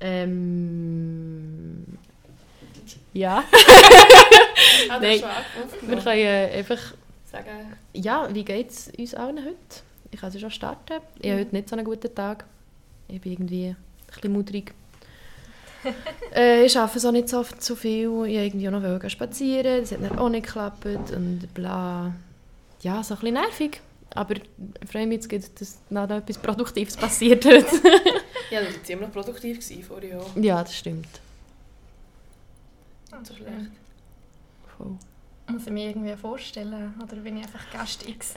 Ähm. Ja. Ah, Nein. Wir können einfach. Sagen, Ja, wie geht es uns allen heute? Ich kann sie schon starten. Ich habe heute nicht so einen guten Tag. Ich bin irgendwie ein bisschen mudrig. äh, ich arbeite so nicht so, so viel. Ich wollte irgendwie auch noch spazieren. Das hat dann auch nicht geklappt. Und bla. Ja, so ein bisschen nervig. Aber ich freue mich jetzt, dass noch etwas Produktives passiert hat. ja, du warst ziemlich produktiv vor Jahr. ja, das stimmt. Nicht so schlecht. Voll. Muss ich mir irgendwie vorstellen? Oder bin ich einfach Gast X?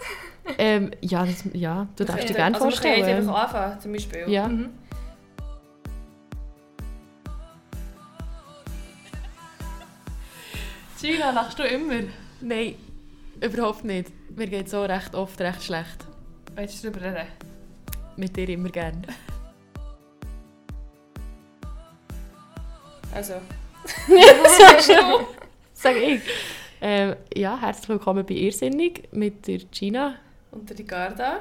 Ähm, ja, das, ja, du darfst dir gerne also Wir können jetzt vorstellen. einfach anfangen, zum Beispiel. Ja. Mhm. Gina, lachst du immer? Nein, überhaupt nicht. Mir geht so recht oft recht schlecht. Willst du darüber reden? Mit dir immer gern. Also, Sagst du? Sag ich. Ähm, ja, herzlich willkommen bei Irrsinnig mit der Gina und der Ricarda.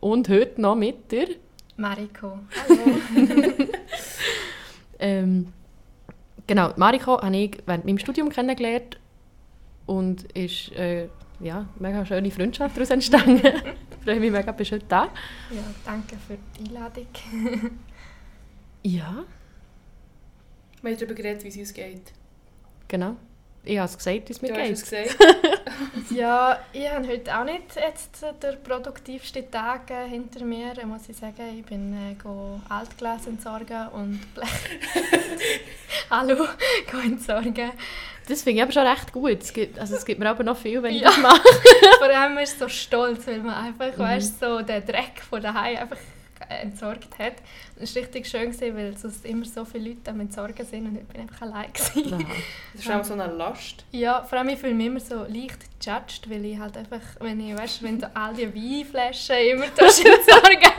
und heute noch mit der. Mariko. Hallo. Ähm, genau, Mariko habe ich während meinem Studium kennengelernt und ist äh, ja, eine mega schöne Freundschaft daraus entstanden. ich freue mich mega, bist du heute da. ja, danke für die Einladung. Ja, Wir haben darüber geredet, wie es uns geht. genau. Ich habe es gesagt, wie es mir du hast geht. es gesagt. Ja, ich habe heute auch nicht jetzt den produktivsten Tag äh, hinter mir, muss ich sagen. Ich bin äh, Altglas entsorgen und Blech... Hallo, entsorgen. Das finde ich aber schon recht gut. Es gibt, also es gibt mir aber noch viel, wenn ich Ja. das mache. Vor allem ist so stolz, weil man einfach, Mhm. weißt, so den Dreck von daheim einfach entsorgt hat. Es war richtig schön, gewesen, weil sonst immer so viele Leute am Entsorgen sind und ich bin einfach allein. Gewesen. Das ist auch so eine Last. Ja, vor allem ich fühle mich immer so leicht judged, weil ich halt einfach, wenn ich, weißt, wenn du all die Weinflaschen immer tust entsorgen.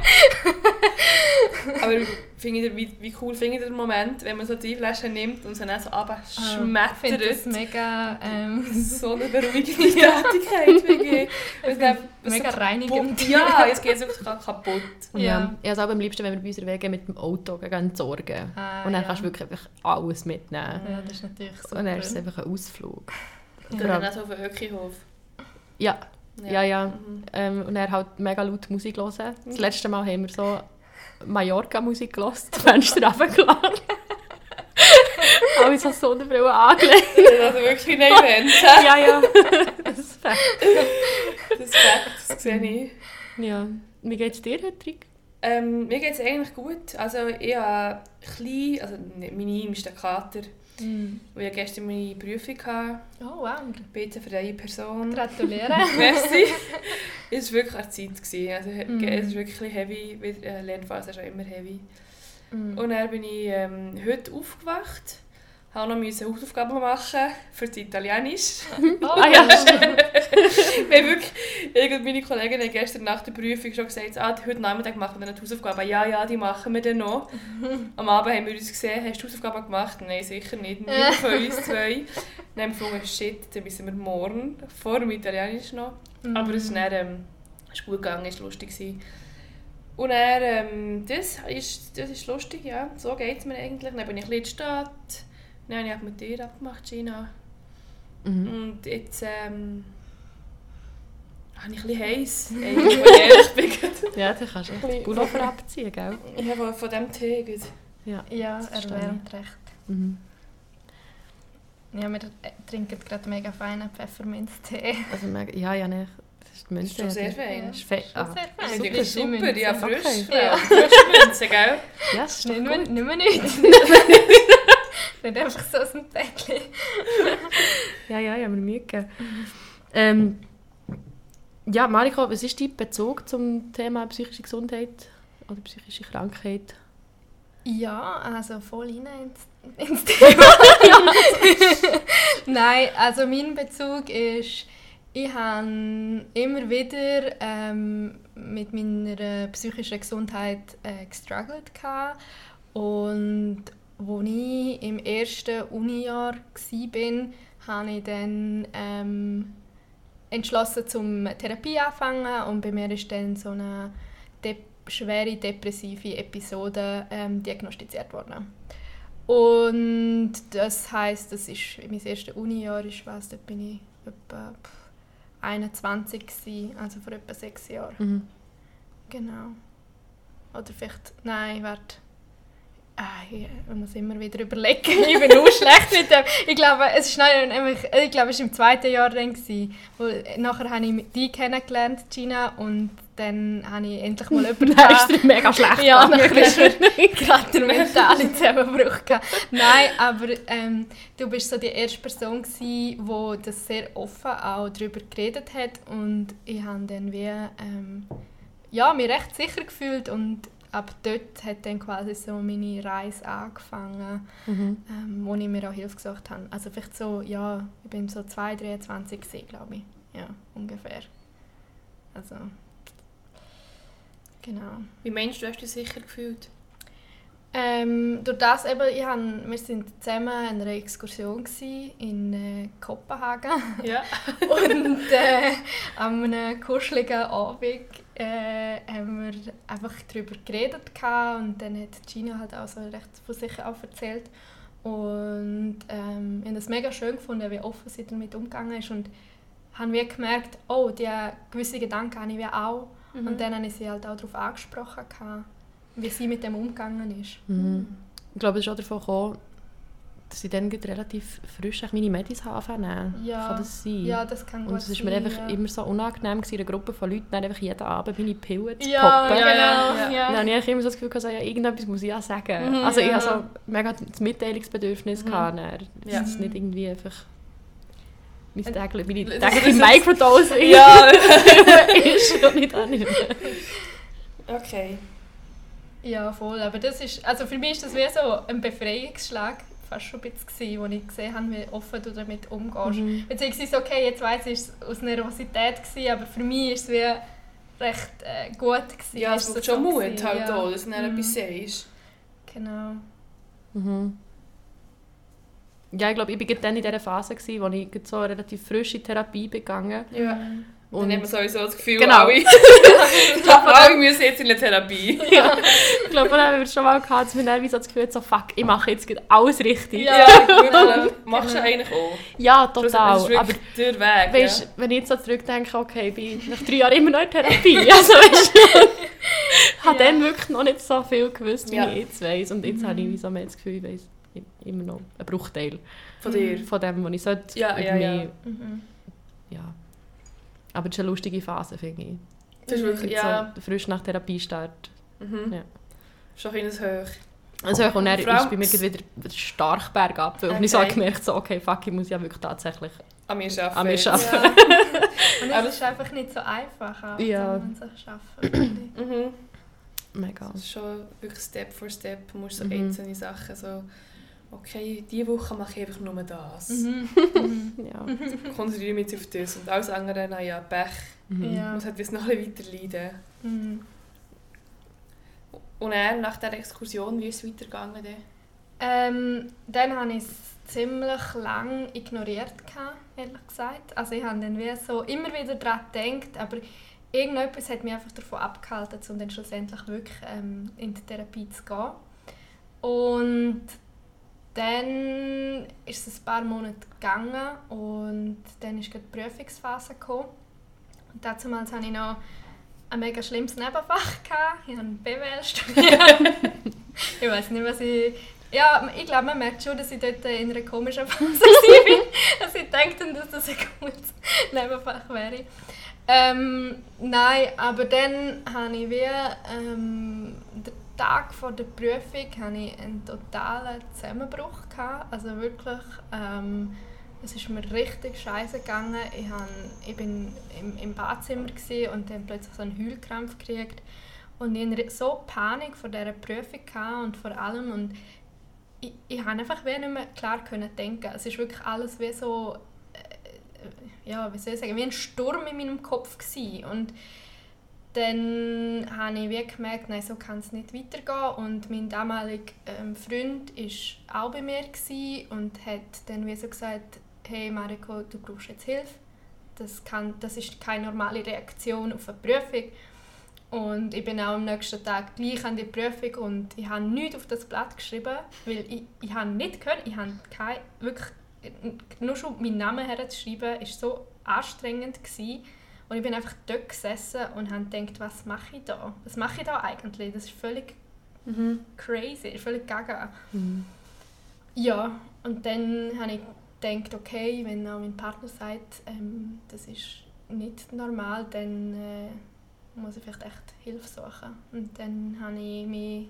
Aber findet ihr, wie, wie cool findet ihr den Moment, wenn man so die Flasche nimmt und sie dann so Ich finde das mega, ähm, so eine beruhigende Tätigkeit. wirklich. Es geht- es mega so reinigend. kaputt- Ja, es geht wirklich kaputt. Ja. Ja. Ich habe es auch am liebsten, wenn wir bei uns Wege mit dem Auto gehen entsorgen. Ah, und dann ja. kannst du wirklich einfach alles mitnehmen. Ja, das ist natürlich super. Und dann ist es einfach ein Ausflug. Dann auch so auf den Ökihof. Ja, ja, ja. Mhm. Ähm, und er halt mega laut Musik hören. Das letzte Mal haben wir so Mallorca-Musik gehört, das Fenster runtergelassen. Alle so Sonnenbrillen angelegt. Das ist also wirklich ein Event. ja, ja. Das ist fett. Das ist Fakt, das sehe ich. Ja. Wie geht es dir heute, Rick? Ähm, mir geht es eigentlich gut. Also ich habe klein, also nicht meine ist der Kater, Mm. weil ich gestern meine Prüfung hatte. Oh, wow. Ich bin jetzt eine freie Person. Gratuliere. Merci. Es war wirklich eine Zeit. Gewesen. Also, Mhm. Es ist wirklich heavy. weil, äh, Lernphase ist auch immer heavy. Mm. Und dann bin ich ähm, heute aufgewacht. Habe noch müssen Hausaufgaben machen für das Italienisch. Oh, Ah ja, stimmt. Weil wirklich, meine Kollegen haben gestern nach der Prüfung schon gesagt, ah, heute Nachmittag machen wir dann die Hausaufgaben. Ja, ja, die machen wir dann noch. Am Abend haben wir uns gesehen, hast du Hausaufgaben gemacht? Nein, sicher nicht. Niemand von uns zwei. Dann haben wir gefunden, shit, dann müssen wir morgen, vor dem Italienisch noch. Mm. Aber es ist dann, ähm, ist gut gegangen, es war lustig. Gewesen. Und dann, ähm, das, ist, das ist lustig, ja. So geht es mir eigentlich. Dann bin ich ein bisschen in die Stadt. Dann habe ich auch mit dir abgemacht, Gina. Mhm. Und jetzt ähm, habe ich ein bisschen heiß, wenn ich ehrlich bin. Ja, dann kannst du echt Bisschen- Pullover abziehen, gell? Ich habe von diesem Tee gut. Ja. Ja, erwärmt recht. Mhm. Ja, wir trinken gerade mega feinen Pfefferminztee. Also, mega- ja, ja, ne. Das ist die Das Münze. ist schon sehr ja. fein. Das ist fe ah, sehr fein. Das ist So wirklich frische super, Münze. ja, frisch. Okay. Ja. Frische Münze, gell? Ja, das ist nicht mehr nichts. Nicht einfach so aus dem Päckchen. Ja, ja, ich habe mir Mühe gegeben. Ähm, ja, Mariko, was ist dein Bezug zum Thema psychische Gesundheit oder psychische Krankheit? Ja, also voll rein ins, ins Thema. Nein, also mein Bezug ist, ich habe immer wieder ähm, mit meiner psychischen Gesundheit äh, gestruggelt und als ich im ersten Unijahr war, habe ich dann ähm, entschlossen zum Therapie anfangen und bei mir ist dann so eine schwere depressive Episode ähm, diagnostiziert worden. Und das heißt, das ist mein erstes Unijahr, ich weiß, da bin ich etwa 21 gewesen, also vor etwa sechs Jahren. Mhm. Genau. Oder vielleicht, nein, warte. Ah, ich muss immer wieder überlegen. ich bin auch schlecht mit dem. Ich glaube, es ist nein, ich glaube, es war im zweiten Jahr dann. Gewesen, wo, nachher habe ich die kennengelernt, Gina, und dann habe ich endlich mal jemanden Dann ist dir mega schlecht Ja, nachher ist gerade der mentale Zusammenbruch gehabt. Nein, aber ähm, du bist so die erste Person die das sehr offen auch darüber geredet hat und ich habe dann wie ähm, ja mich recht sicher gefühlt und ab dort hat dann quasi so meine Reise angefangen, Mhm. ähm, wo ich mir auch Hilfe gesucht habe. Also vielleicht so, ja, ich bin so 2, 23 gewesen, glaube ich. Ja, ungefähr. Also, genau. Wie meinst du, hast du dich sicher gefühlt? Ähm, durch das eben, ich hab, wir sind zusammen an einer Exkursion in äh, Kopenhagen Ja. und äh, an einem kuscheligen Abend äh, haben wir einfach darüber geredet gehabt und dann hat Gina halt auch so recht von sich auch erzählt und ähm, ich habe es mega schön gefunden, wie offen sie damit umgegangen ist und habe wie gemerkt, oh, die gewisse Gedanken habe ich auch Mhm. und dann habe ich sie halt auch darauf angesprochen gehabt, wie sie mit dem umgegangen ist. Mhm. Ich glaube, es ist auch davon gekommen, dass ich dann relativ frisch meine Medis habe anfangen Ja. Kann das sein? Ja, das kann gut Und es ist mir sein, einfach ja. immer so unangenehm in einer Gruppe von Leuten, dann einfach jeden Abend meine Pillen zu Ja, poppen. genau. Ja, ja, Ja, ja. Dann habe ich immer so das Gefühl, gehabt, so, ja, irgendetwas muss ich ja sagen. Mhm, also ich ja. hatte so mega das Mitteilungsbedürfnis. Mhm. Gehabt. Ja. Das ist nicht irgendwie einfach mein täglich, meine Das- tägliche Microdose Ja. ist schon nicht annehmen. okay. Ja, voll. Aber das ist, also für mich ist das wie so ein Befreiungsschlag fast schon ein bisschen wo ich gesehen habe, wie offen du damit umgehst. Mhm. Beziehungsweise, okay, jetzt weiss ich, es war aus Nervosität, gewesen, aber für mich ist es wie recht äh, gut gewesen. Ja, es Ist braucht so schon Mut gewesen, halt ja. auch, dass du Mhm. etwas sagst. Genau. Mhm. Ja, ich glaube, ich war dann in dieser Phase, gewesen, wo ich so relativ frisch in Therapie begangen Ja. Mhm. Und dann hat man sowieso das Gefühl, Genau. alle, alle müssen jetzt in eine Therapie. ja, ich glaube, dann haben wir schon mal gehabt, dass wir dann so das Gefühl so, fuck, ich mache jetzt alles richtig. Ja. Wirklich. Machst du eigentlich auch. Ja, Das total. ist Aber der Weg. weißt, ja. wenn ich jetzt so zurückdenke, okay, ich bin nach drei Jahren immer noch in Therapie. Also, weißt ich habe Ja. dann wirklich noch nicht so viel gewusst, wie Ja. ich jetzt weiss. Und jetzt Mhm. habe ich wie so mehr das Gefühl, ich weiss immer noch einen Bruchteil Von dir. von dem, was ich sollte. Ja, ja, ja. Mhm. ja. Aber es ist eine lustige Phase, finde ich. Das ist wirklich, ja. So frisch nach Therapiestart. Mhm. Ja. Schon ein bisschen hoch. Also, und dann ist bei mir wieder stark bergab. Und Okay. ich so gemerkt, so, okay, fuck, ich muss ja wirklich tatsächlich An mir arbeiten. an mir arbeiten. Ja. Und Aber- es ist einfach nicht so einfach, auch, Ja. wenn man sich schaffen Mhm. Mega. Das ist schon wirklich Step for Step. Du musst so Mhm. einzelne Sachen so... Okay, diese Woche mache ich einfach nur das. mhm. Mhm. Ja. Konzentriere mich jetzt auf das. Und alles andere, naja, Pech. Mhm. Ja. muss halt jetzt noch ein bisschen weiter leiden. Mhm. Und dann, nach dieser Exkursion, wie ist es weitergegangen? Dann? Ähm, dann habe ich es ziemlich lang ignoriert, ehrlich gesagt. Also ich habe dann wie so immer wieder daran gedacht, aber irgendetwas hat mich einfach davon abgehalten, um dann schlussendlich wirklich ähm, in die Therapie zu gehen. Und dann ist es ein paar Monate gegangen und dann ist die Prüfungsphase gekommen. Und damals hatte ich noch ein mega schlimmes Nebenfach. Gehabt. Ich habe BWL studiert. ich weiß nicht, was ich... Ja, ich glaube, man merkt schon, dass ich dort in einer komischen Phase war. dass ich dachte, dass das ein gutes Nebenfach wäre. Ähm, nein, aber dann habe ich wie ähm, Tag vor der Prüfung hatte ich einen totalen Zusammenbruch. Gehabt. Also wirklich, ähm, es ist mir richtig scheiße gegangen. Ich, han, ich im, im Badzimmer und dann plötzlich so einen Heulkrampf gekriegt. Und ich hatte so Panik vor dieser Prüfung und vor allem. Und ich, ich konnte einfach nicht mehr klar denken. Es ist wirklich alles wie so, äh, ja, wie soll ich sagen, wie ein Sturm in meinem Kopf gewesen. Und dann habe ich wie gemerkt, nein, so kann es nicht weitergehen. Und mein damaliger ähm, Freund war auch bei mir und hat dann wie so gesagt, hey Mariko, du brauchst jetzt Hilfe. Das, kann, das ist keine normale Reaktion auf eine Prüfung. Und ich bin auch am nächsten Tag gleich an die Prüfung und ich habe nichts auf das Blatt geschrieben, weil ich, ich habe nicht gehört, ich habe kein, wirklich, nur schon meinen Namen herzuschreiben, war so anstrengend. Gewesen. Und ich bin einfach dort gesessen und habe gedacht, was mache ich da? Was mache ich da eigentlich? Das ist völlig mhm. crazy, völlig gaga. Mhm. Ja, und dann habe ich gedacht, okay, wenn auch mein Partner sagt, ähm, das ist nicht normal, dann... Äh, muss ich vielleicht echt Hilfe suchen. Und dann habe ich mich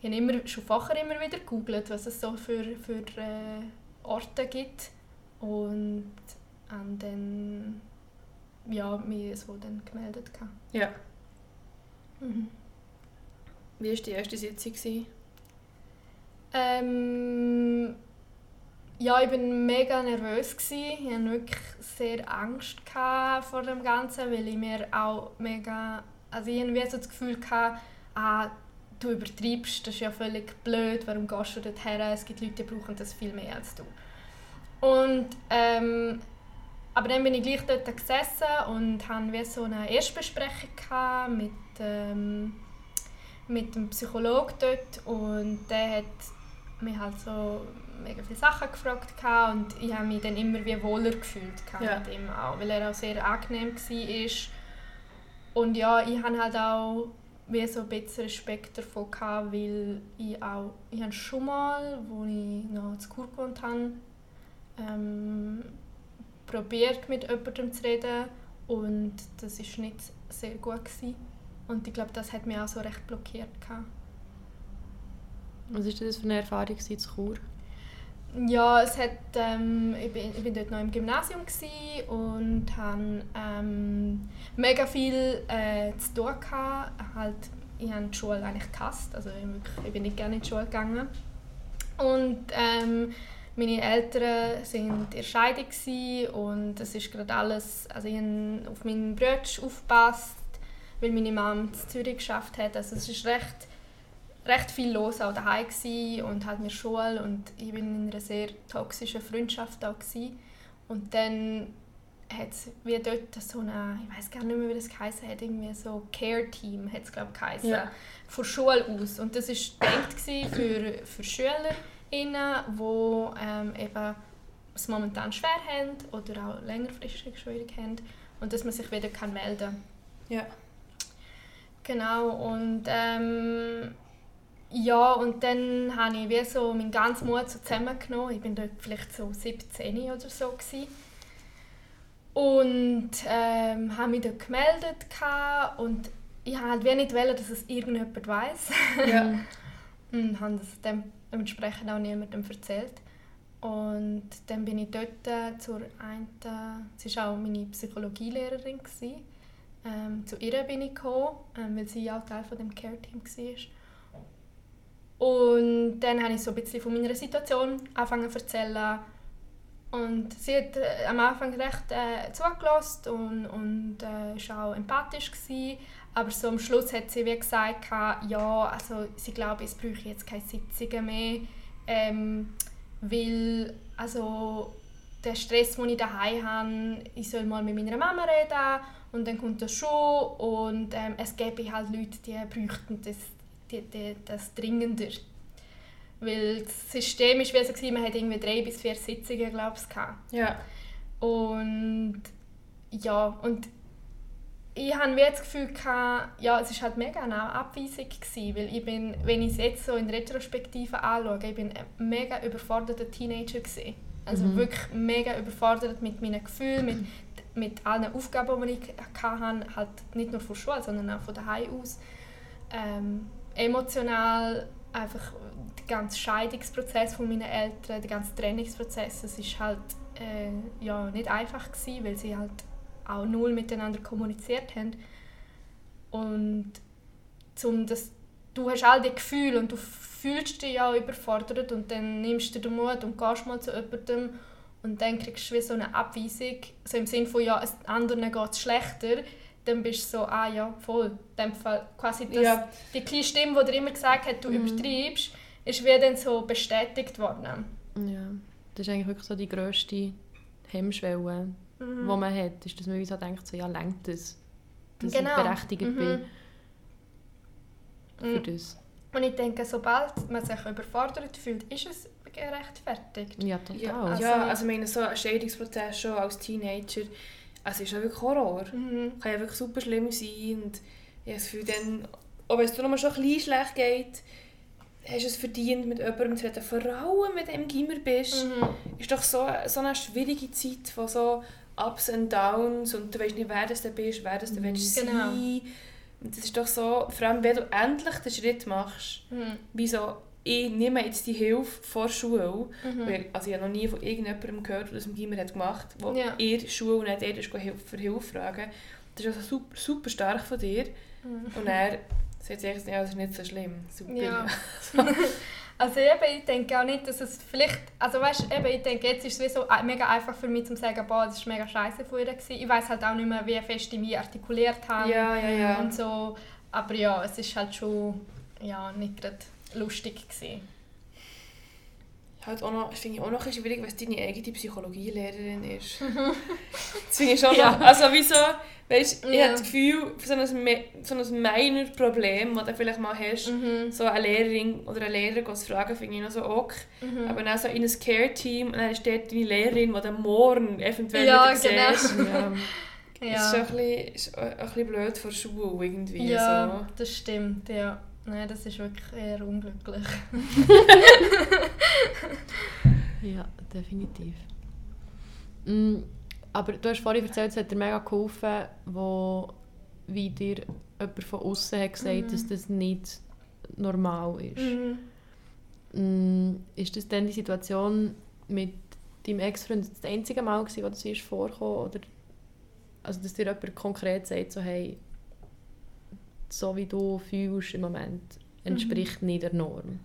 ich habe immer, schon vorher immer wieder gegoogelt, was es so für, für äh, Orte gibt und habe dann ja, mich so dann gemeldet. Ja. Mhm. Wie war die erste Sitzung? Ähm, ja, ich war mega nervös. Ich hatte wirklich sehr Angst vor dem Ganzen, weil ich mir auch mega... Also ich hatte so das Gefühl, hatte, ah, du übertreibst, das ist ja völlig blöd, warum gehst du dort her? Es gibt Leute, die brauchen das viel mehr als du. Und, ähm, aber dann bin ich gleich dort gesessen und hatte so eine Erstbesprechung mit, ähm, mit dem Psychologen dort und der hat mich halt so mega viele Sachen gefragt und ich habe mich dann immer wie wohler gefühlt ja. mit ihm auch, weil er auch sehr angenehm war. Und ja, ich habe halt auch wie so ein bisschen Respekt davon gehabt, weil ich auch, ich habe schon mal, als ich noch zu Kur gewohnt habe, ähm, probiert mit jemandem zu reden und das war nicht sehr gut gewesen. Und ich glaube, das hat mich auch so recht blockiert gehabt. Was war das für eine Erfahrung zu Chur? Ja, es hat, ähm, ich, bin, ich bin dort noch im Gymnasium und hatte ähm, mega viel äh, zu tun. Gehabt. Halt, ich habe die Schule eigentlich gehasst, also ich, ich bin nicht gerne in die Schule gegangen. Und ähm, meine Eltern waren in der Scheidung und es ist gerade alles, also ich habe auf meinen Bruder aufgepasst, weil meine Mama in Zürich geschafft hat. Also es ist recht recht viel los auch daheim und halt mir Schule und ich bin in einer sehr toxischen Freundschaft auch gewesen. und dann hat es wie dort so eine, ich weiß gar nicht mehr, wie das geheißen hat, irgendwie so Care-Team hat es glaube ich geheißen, ja. von Schule aus und das war gedacht für, für SchülerInnen, die ähm, eben es momentan schwer haben oder auch längerfristig schwierig haben und dass man sich wieder kann melden kann. Ja. Genau, und ähm, ja, und dann habe ich wie so meinen ganzen Mut so zusammengenommen. Ich war dort vielleicht so 17 oder so. Gewesen. Und ähm, habe mich dort gemeldet und ich wollte halt wie nicht wollen, dass es irgendjemand weiß. Ja. und habe das dementsprechend auch niemandem erzählt. Und dann bin ich dort äh, zur einen, sie war auch meine Psychologielehrerin. Ähm, zu ihr bin ich gekommen, ähm, weil sie auch Teil von dem Care-Team war. Und dann habe ich so ein bisschen von meiner Situation angefangen zu erzählen. Und sie hat äh, am Anfang recht äh, zugelassen und, und äh, war auch empathisch. Gewesen. Aber so am Schluss hat sie wie gesagt, ja, also sie glaube, es bräuchte jetzt keine Sitzungen mehr, ähm, weil also der Stress, den ich daheim habe, ich soll mal mit meiner Mama reden und dann kommt das schon und ähm, es gäbe halt Leute, die bräuchten das die, die, das dringender. Weil das System war wie so, man hatte irgendwie drei bis vier Sitzungen, glaube ich, Ja. Und ja, und ich hatte das Gefühl, gehabt, ja, es war halt mega eine Abweisung, gewesen, weil ich bin, wenn ich es jetzt so in Retrospektive anschaue, ich bin ein mega überforderter Teenager gewesen. Also mhm. wirklich mega überfordert mit meinen Gefühlen, mit, mit allen Aufgaben, die ich hatte, halt nicht nur von der Schule, sondern auch von daheim aus. Ähm, emotional einfach der ganze Scheidungsprozess von meinen Eltern, der ganze Trennungsprozess, es ist halt äh, ja, nicht einfach gewesen, weil sie halt auch null miteinander kommuniziert haben. Und zum das, du hast all die Gefühle und du fühlst dich ja überfordert und dann nimmst du den Mut und gehst mal zu jemandem und dann kriegst du wie so eine Abweisung, so im Sinne von, ja, anderen geht es schlechter, dann bist du so, ah ja, voll. In dem Fall quasi das, ja. die kleine Stimme, die dir immer gesagt hat, du mhm. übertreibst, ist wie dann so bestätigt worden. Ja, das ist eigentlich wirklich so die grösste Hemmschwelle, mhm. die man hat, ist, dass man so denkt, so, ja, lenkt das, dass genau. ich berechtigt mhm. bin. für Mhm. das. Und ich denke, sobald man sich überfordert fühlt, ist es gerechtfertigt. Ja, total. Ja, Also- ja, also ich meine, so ein Scheidungsprozess schon als Teenager, also ist ja wirklich Horror. Mhm. Kann ja wirklich super schlimm sein und ich habe das Gefühl, dann, auch wenn es dir nur schon ein bisschen schlecht geht, hast du es verdient, mit jemandem zu reden. Vor allem, wenn du im Gimmer bist, Mhm. ist doch so, so eine schwierige Zeit von so Ups und Downs und du weißt nicht, wer das du bist, wer das du willst Genau. sein. Und das ist doch so, vor allem wenn du endlich den Schritt machst, Mhm. wie so, ich nehme jetzt die Hilfe vor Schule, Mhm. weil, also ich habe noch nie von irgendjemandem gehört, der das im Gimmer hat gemacht hat, der Ja. der Schule nicht er ist für Hilfe fragen. Das ist also super, super stark von dir. Mhm. Und er sagt sich, ja, das ist nicht so schlimm. Super. Ja. Also eben, ich denke auch nicht, dass es vielleicht, also weißt, eben, ich denke, jetzt ist es so mega einfach für mich zu sagen, boah, das ist mega scheiße von ihr gewesen. Ich weiß halt auch nicht mehr, wie fest ich mich artikuliert habe Ja, ja, ja. und so. Aber ja, es ist halt schon ja, nicht gerade lustig gewesen. Halt auch noch, das finde ich auch noch ein schwierig, was deine eigene Psychologielehrerin ist. das finde ich schon Ja. noch, also wieso, weißt, ich Ja. habe das Gefühl, für so ein, so ein Minor-Problem, das du vielleicht mal hast, Mhm. so eine Lehrerin oder einen Lehrer zu fragen, finde ich noch so ok. Mhm. Aber dann so in ein Care-Team und dann ist dort deine Lehrerin, die dann morgen eventuell Ja, wieder genau. siehst. ja. Das ist Ja, ein bisschen, ist ein bisschen blöd vor Schule irgendwie. ja das stimmt, ja. Nein, das ist wirklich eher unglücklich. ja, definitiv. Mm, aber du hast vorhin erzählt, es hat dir mega geholfen, wo wie dir jemand von außen hat gesagt, Mhm. dass das nicht normal ist. Mhm. Mm, ist das dann die Situation mit deinem Ex-Freund das einzige Mal gewesen, wo das ist vorgekommen oder also dass dir jemand konkret sagt so hey so wie du fühlst im Moment entspricht nicht der Norm.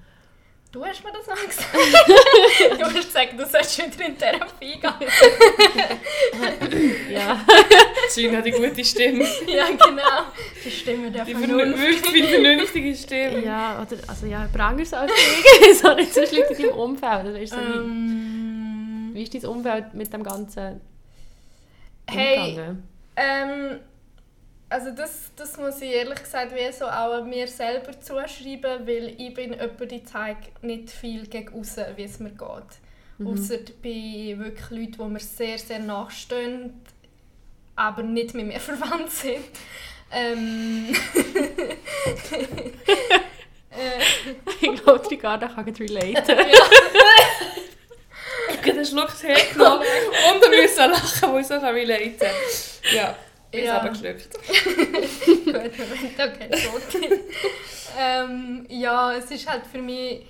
Du hast mir das mal gesagt. du hast gesagt, du sollst wieder in Therapie gehen. Ja. Gina hat die gute Stimme. ja, genau. Die Stimme der Die Vernunft. vernünftige, die vernünftige Stimme. ja, oder also ja, Prangers als ich, so nicht so schlimm in deinem Umfeld. Oder ist so wie, Ähm, wie ist dein Umfeld mit dem Ganzen Hey, ähm, also das, das muss ich ehrlich gesagt wie so auch mir selber zuschreiben, weil ich bin jemand, die zeigt nicht viel gegen außen, wie es mir geht. Mhm. Außer bei wirklich Leuten, die mir sehr, sehr nachstehen, aber nicht mit mir verwandt sind. Ähm, äh, ich glaube, Ricarda kann nicht relaten. Ich habe einen Schluck Tee genommen und dann müssen lachen, weil ich so relaten kann. Ja, ich Ja. habe es geschluckt. Gut, wir wollen da kein Tod. ähm, Ja, es ist halt für mich,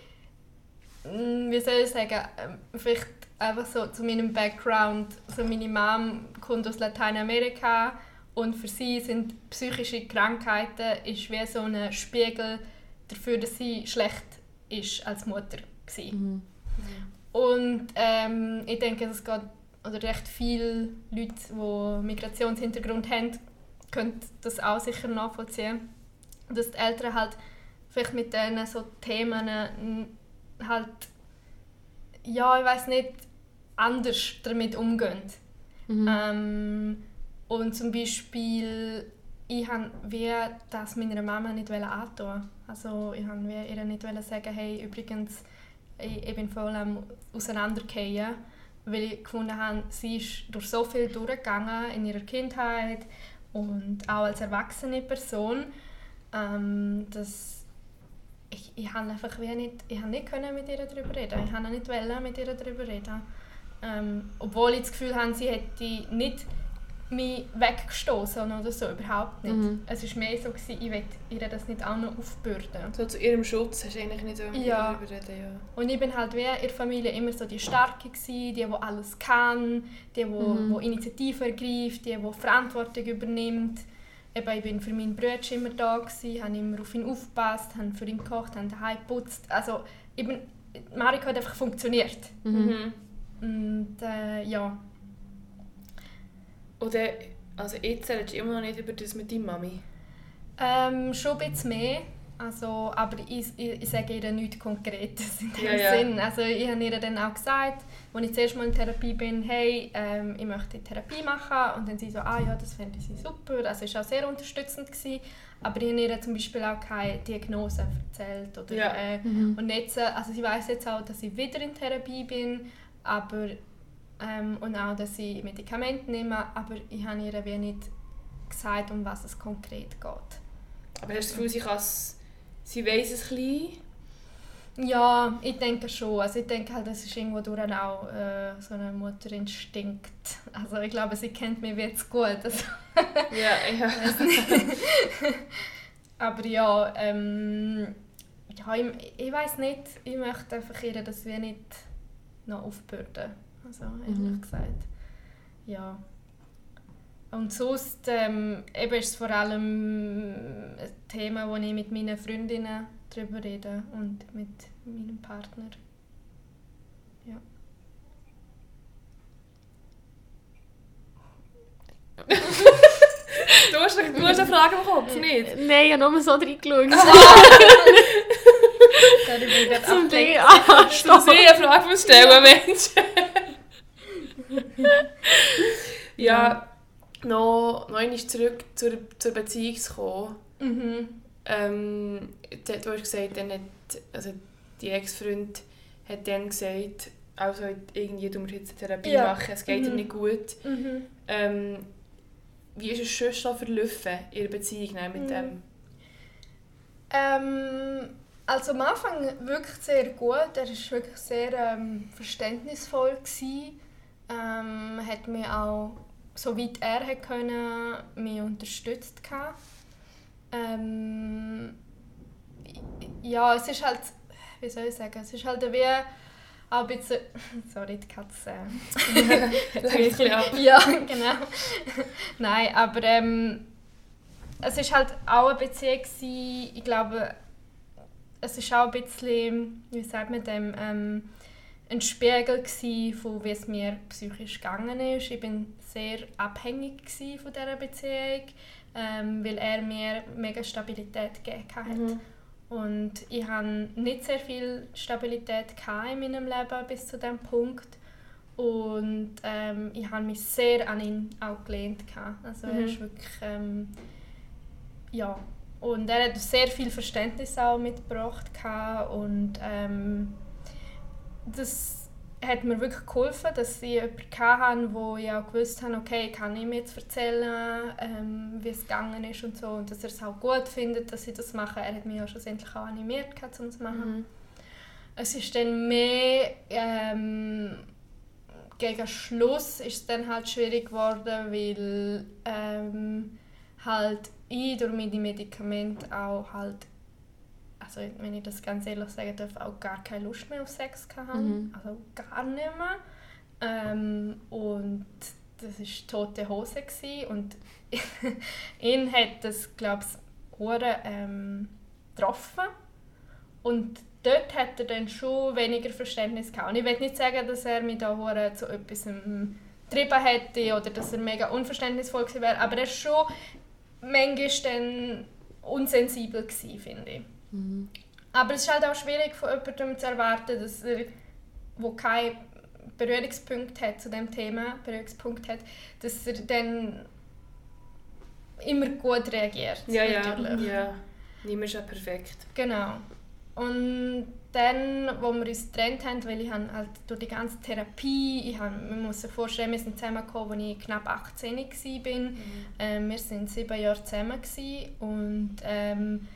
mm, wie soll ich sagen, ähm, vielleicht einfach so zu meinem Background. Also meine Mom kommt aus Lateinamerika und für sie sind psychische Krankheiten ist wie so ein Spiegel dafür, dass sie schlecht ist als Mutter. Mhm. Und ähm, ich denke, es geht, oder recht viele Leute, die Migrationshintergrund haben, können das auch sicher nachvollziehen. Dass die Eltern halt vielleicht mit diesen so Themen mm, halt, ja, ich weiß nicht, anders damit umgehen. Mhm. Ähm, und zum Beispiel, ich wie das meiner Mama nicht antun. Also ich wie ihr nicht sagen, hey, übrigens, ich, ich bin voll am auseinandergehen, weil ich gefunden habe, sie ist durch so viel durchgegangen in ihrer Kindheit und auch als erwachsene Person, ähm, dass ich, ich habe einfach wie nicht, ich habe nicht können mit ihr darüber reden. Ich habe nicht mit ihr darüber reden. Ähm, obwohl ich das Gefühl habe, sie hätte nicht mich weggestoßen oder so, überhaupt nicht. Mhm. Es war mehr so, gewesen, ich will ihr das nicht auch noch aufbürden. So zu ihrem Schutz hast du eigentlich nicht so Ja. ihr darüber reden. Ja. Und ich bin halt wie in der Familie immer so die Starke gewesen, die, die alles kann, die, die, Mhm. die Initiative ergreift, die, die Verantwortung übernimmt. Eben, ich bin für meinen Bruder immer da gewesen, habe immer auf ihn aufgepasst, habe für ihn gekocht, habe daheim geputzt. Also, ich bin, Mariko hat einfach funktioniert. Mhm. Und äh, ja, Oder, also jetzt redest du immer noch nicht über das mit deiner Mami. ähm, schon ein bisschen mehr, Also, aber ich, ich, ich sage ihr nichts Konkretes in dem Ja, ja. Sinn. Also ich habe ihr dann auch gesagt, als ich zuerst mal in Therapie bin, hey, ähm, ich möchte Therapie machen. Und dann sie so, ah ja, das fände sie super. Also es war auch sehr unterstützend. Gewesen. Aber ich habe ihr zum Beispiel auch keine Diagnose erzählt. Oder, Ja. äh, Und jetzt, äh, also sie weiß jetzt auch, dass ich wieder in Therapie bin, aber ähm, und auch, dass ich Medikamente nehme, aber ich habe ihr wie nicht gesagt, um was es konkret geht. Aber hast du das Gefühl, sie, kann's- sie weiss es ein bisschen? Ja, ich denke schon. Also ich denke halt, das ist irgendwo durch auch äh, so ein Mutterinstinkt. Also ich glaube, sie kennt mich jetzt gut. Also, Ja, ja. aber ja, ähm, ja ich, ich weiß nicht. Ich möchte einfach ihr das wie nicht noch aufbürden. Also ehrlich Mhm. gesagt. Ja. Und sonst ähm, eben ist es vor allem ein Thema, wo ich mit meinen Freundinnen darüber rede und mit meinem Partner. Ja. Du hast, du hast eine Frage im Kopf, nicht? Nein, ich habe nur so reingeschaut. Ich gerade Zum. Ding. Ah, Du musst stopp. eh eine Frage stellen, Mensch. ja, noch, noch einmal zurück zur, zur Beziehung zu kommen. Mhm. Ähm, du du hast gesagt, dann hat, also die Ex-Freund hat dann gesagt, also irgendwie du musst jetzt eine Therapie Ja. machen, es geht Mhm. nicht gut. Mhm. Ähm, wie ist es schon so verlaufen in der Beziehung mit Mhm. dem? Ähm, also am Anfang wirklich sehr gut. Er war wirklich sehr ähm, verständnisvoll. Gewesen. Ähm, hat mich auch, soweit er hat können, mich unterstützt. gehabt. Ähm, ja, es ist halt, wie soll ich sagen, es ist halt wie auch ein bisschen, sorry, die Katze. Ein ab. Ja, genau. Nein, aber ähm, es ist halt auch eine Beziehung gewesen, ich glaube, es ist auch ein bisschen, wie sagt man dem, ähm, ein Spiegel von wie es mir psychisch gegangen ist. Ich bin sehr abhängig von dieser Beziehung, ähm, weil er mir mega Stabilität gegeben hat. Mhm. Und ich hatte nicht sehr viel Stabilität in meinem Leben bis zu diesem Punkt. Und ähm, ich habe mich sehr an ihn auch gelehnt. Also er Mhm. ist wirklich... Ähm, ja. Und er hat sehr viel Verständnis auch mitgebracht. Und ähm, das hat mir wirklich geholfen, dass ich jemanden hatte, wo ich auch gewusst habe, okay, kann ich ihm jetzt erzählen, ähm, wie es gegangen ist und so. Und dass er es auch gut findet, dass ich das mache. Er hat mich ja schlussendlich auch animiert, gehabt, um es zu machen. Mhm. Es ist dann mehr ähm, gegen Schluss ist es dann halt schwierig geworden, weil ähm, halt ich durch meine Medikamente auch halt also wenn ich das ganz ehrlich sagen darf, auch gar keine Lust mehr auf Sex hatte. Mhm. Also gar nicht mehr. Ähm, und das war tote Hose. Gewesen. Und ihn hat das, glaube ich, ähm, getroffen. Und dort hat er dann schon weniger Verständnis gehabt. Und ich will nicht sagen, dass er mich da hure zu etwas getrieben hätte oder dass er mega unverständnisvoll gewesen wäre, aber er war schon manchmal dann unsensibel gewesen, finde ich. Mhm. Aber es ist halt auch schwierig von jemandem zu erwarten, dass er, wo keinen Berührungspunkt hat zu dem Thema, Berührungspunkt hat, dass er dann immer gut reagiert. Ja, ja, natürlich. ja. Niemand ist ja perfekt. Genau. Und dann, wo wir uns getrennt haben, weil ich habe halt durch die ganze Therapie, ich habe, man muss sich vorstellen, wir sind zusammengekommen, als ich knapp 18 war. Ähm, wir waren sieben Jahre zusammen gewesen und ähm,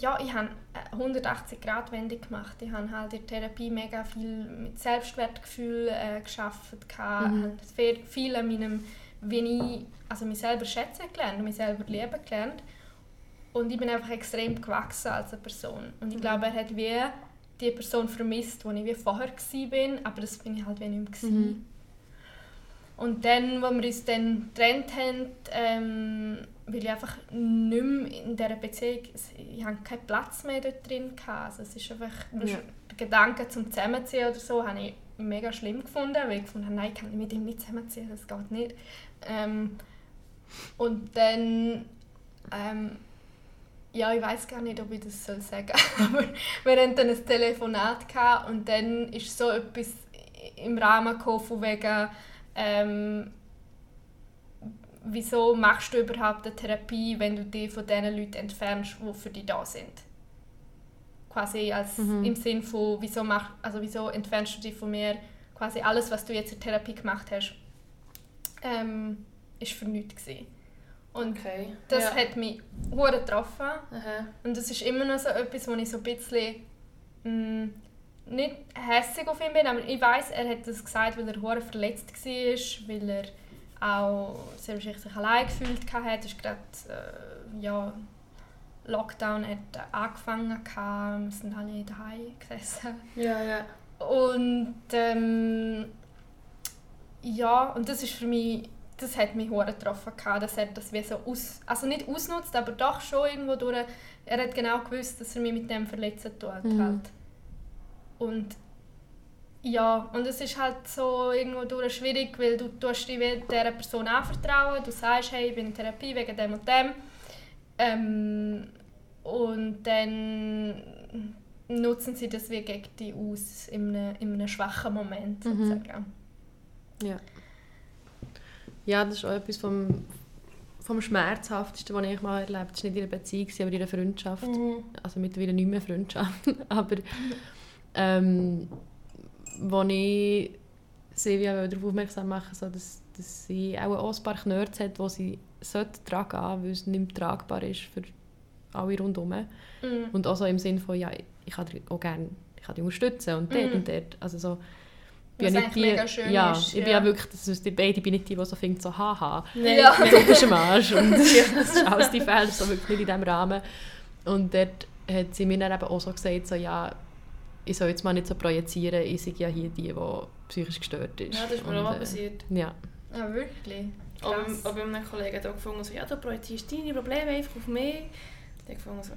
ja, ich habe eine 180-Grad-Wende gemacht. Ich habe halt in der Therapie mega viel mit Selbstwertgefühl äh, geschafft, mhm. viel, viel an meinem, wie ich also mich selber schätzen gelernt und mich selber lieben gelernt. Und ich bin einfach extrem gewachsen als eine Person. Und ich glaube, er hat wie die Person vermisst, die ich wie vorher war, aber das bin ich halt wie nicht mehr. Mhm. Und dann, als wir uns dann getrennt haben, ähm, weil ich einfach nicht mehr in dieser Beziehung, ich hatte keinen Platz mehr dort drin. Also es ist einfach, Ja. der Gedanke zum Zusammenziehen oder so, habe ich mega schlimm gefunden, weil ich gefunden habe, nein, ich kann mit ihm nicht zusammenziehen, das geht nicht. Ähm, und dann, ähm, ja, ich weiß gar nicht, ob ich das soll sagen soll, aber wir hatten dann ein Telefonat gehabt und dann ist so etwas im Rahmen gekommen von wegen, ähm, wieso machst du überhaupt eine Therapie, wenn du dich von den Leuten entfernst, die für dich da sind? Quasi als Mhm. im Sinn von, wieso, mach, also wieso entfernst du dich von mir? Quasi alles, was du jetzt in der Therapie gemacht hast, ähm, ist für nichts gewesen. Und Okay. das ja. hat mich hure getroffen. Aha. Und das ist immer noch so etwas, wo ich so ein bisschen mh, nicht hässlich auf ihn bin, aber ich weiß, er hat das gesagt, weil er hure verletzt war, weil er auch sehr wahrscheinlich sich allein gefühlt hat. Es ist gerade äh, ja, Lockdown hat angefangen, gehabt. wir sind alle daheim gesessen. Ja, ja. Und ähm, ja, und das ist für mich, das hat mich hure getroffen, gehabt, dass er das wie so aus, also nicht ausnutzt, aber doch schon irgendwo durch, er hat genau gewusst, dass er mich mit dem verletzen tut Mhm. halt. Und ja, und es ist halt so irgendwo durch schwierig, weil du tust dich dieser Person anvertrauen, du sagst, hey, ich bin in Therapie wegen dem und dem. Ähm, und dann nutzen sie das wie gegen dich aus, in einem, in einem schwachen Moment Mhm. sozusagen. Ja. Ja, das ist auch etwas vom, vom Schmerzhaftesten, was ich mal erlebt habe. Es war nicht in einer Beziehung, aber in einer Freundschaft. Mhm. Also mittlerweile nicht mehr Freundschaft. aber ähm, wo ich Silvia darauf aufmerksam machen so dass, dass sie auch ein paar Knörts hat, die sie sollte tragen sollte, weil es nicht mehr tragbar ist für alle rundherum. Mhm. Und auch so im Sinne von, ja, ich kann dich auch gerne ich kann dich unterstützen und dort Mhm. und dort. Also so, Was ja eigentlich mega schön ja, ist, ich bin ja. wirklich, das ist die beide, ich bin nicht die, die so findet, so haha, Nein, Ja. du bist am Arsch. Und das ist alles die Fälle, so wirklich nicht in diesem Rahmen. Und dort hat sie mir dann eben auch so gesagt, so, ja, ich soll jetzt mal nicht so projizieren, ich sei ja hier die, die psychisch gestört ist. Ja, das ist mir Und, auch mal äh, passiert. Ja. Ja, wirklich. Auch Krass. auch bei einem Kollegen hat auch gefunden, so, ja, du projizierst deine Probleme einfach auf mich. Ich habe gefunden, so,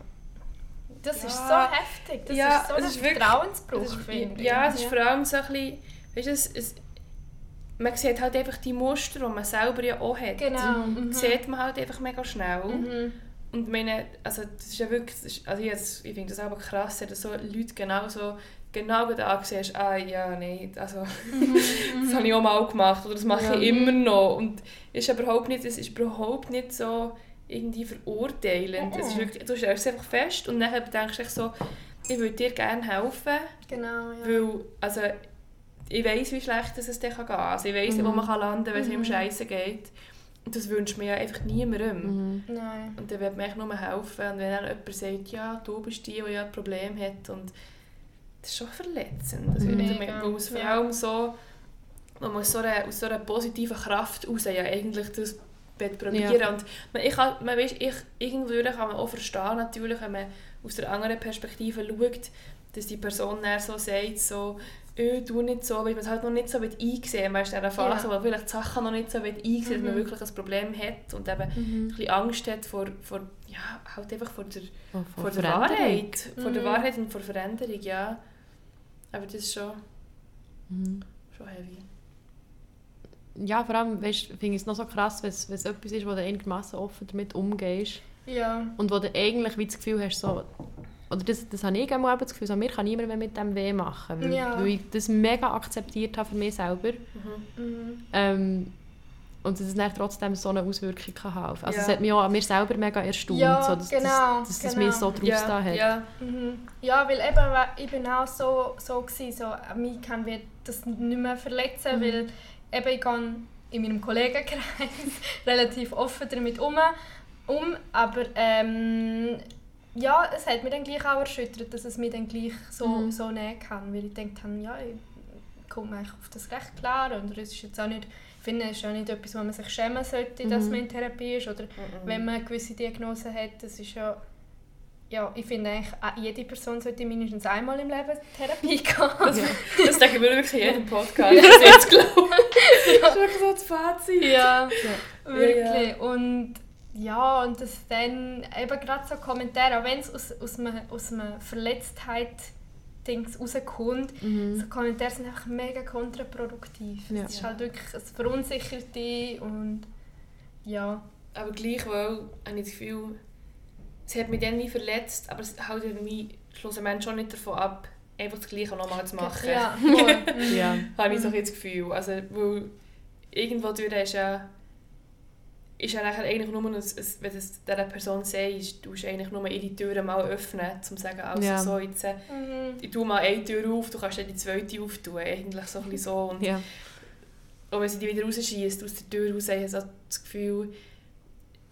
Das ist so Ja. heftig. Das Ja, ist so ein ist wirklich- Vertrauensbruch, ist, finde ich. ja, es ist vor allem so ein bisschen, weißt du, es, es, man sieht halt einfach die Muster, die man selber ja auch hat. Genau. Mhm. sieht man halt einfach mega schnell. Mhm. Und ich meine, also das ist ja wirklich, also jetzt- ich finde das aber krass, dass so Leute genau so, genau gut ansiehst, ah ja, nein, also das habe ich auch mal gemacht oder das mache Ja. ich immer noch. Und es ist überhaupt nicht, es ist überhaupt nicht so irgendwie verurteilend. Es ist Mhm. wirklich, du stellst es einfach fest und dann denkst du so, ich würde dir gerne helfen, Genau, ja. weil, also ich weiß wie schlecht es dir gehen kann. Also ich weiß Mhm. wo man kann landen kann, wenn es ihm Mhm. scheiße geht. Das wünscht mir ja einfach niemandem. Mhm. Nein. Und dann wird mir echt nur helfen. Und wenn dann jemand sagt, ja, du bist die, die ja ein Problem hat. Und das ist schon verletzend. Das Mhm. weil es vor ja. allem so, man muss so eine, aus so einer positiven Kraft raus ja eigentlich das probieren. Und man, ich kann, man weiss, ich, irgendwo kann man auch verstehen, natürlich, wenn man aus der anderen Perspektive schaut, dass die Person dann so sagt, so, «Äh, du nicht so, weil man es halt noch nicht so wird einsehen weißt, in dieser Phase, Ja. wo vielleicht die Sachen noch nicht so wird einsehen dass man Mhm. wirklich ein Problem hat und eben ein Mhm. bisschen Angst hat vor, vor ja, halt einfach vor der, Oh, vor der Veränderung. Wahrheit. Vor der Mhm. Wahrheit und vor Veränderung, ja. Aber das ist schon, Mhm. schon heavy. Ja, vor allem weißt, finde ich es noch so krass, wenn es wenn es etwas ist, wo du einigermaßen offen damit umgehst Ja. und wo du eigentlich wie das Gefühl hast, so, oder das, das habe ich einmal das Gefühl, so, mir kann niemand mehr mit dem weh machen, weil, Ja. weil ich das mega akzeptiert habe für mich selber Mhm. ähm, und dass es dann trotzdem so eine Auswirkung kann haben. Also Ja. es hat mich auch an mir selber mega erstaunt, Ja, so, dass, genau, dass, dass das genau. mich so draus Ja, da hat. ja. Mhm. Ja, weil eben, ich bin auch so, so gewesen, so, mich kann wir das nicht mehr verletzen, Mhm. weil eben ich gehe in meinem Kollegenkreis relativ offen damit um, um aber ähm, ja, es hat mich dann gleich auch erschüttert, dass es mich dann gleich so, Mhm. so nehmen kann, weil ich gedacht habe, ja, ich komme eigentlich auf das recht klar und es ist jetzt auch nicht, ich finde, es ist auch nicht etwas, wo man sich schämen sollte, dass Mhm. man in Therapie ist oder wenn man eine gewisse Diagnose hat, das ist ja, ja ich finde eigentlich, jede Person sollte mindestens einmal im Leben Therapie gehen. Das, das denken wir wirklich in jedem Podcast. Das ist jetzt glaube ich. Das ist wirklich so das Fazit. ja, Ja, wirklich. Und ja, und das dann eben gerade so Kommentare, auch wenn es aus, aus einer, aus einer Verletztheit Dings rauskommt, Mhm. so Kommentare sind einfach mega kontraproduktiv. Ja. Es ist halt wirklich, es verunsichert dich und ja. Aber gleichwohl habe ich das Gefühl, es hat mich dann nie verletzt, aber es hält mich schlussendlich schon nicht davon ab, einfach das Gleiche nochmal zu machen. Ja. Mhm. Ja. habe ich so ein bisschen das Gefühl. Also, weil irgendwo durch ist ja ist ja nachher eigentlich nur, ein, ein, wenn du es dieser Person sagst, du musst eigentlich nur ihre Türen mal öffnen, um zu sagen, also Ja. so, jetzt, äh, Mhm. ich tue mal eine Tür auf, du kannst dann die zweite auftun. Eigentlich so ein bisschen so. Und ja. auch wenn sie die wieder rausschießt, aus der Tür raus, habe ich so das Gefühl,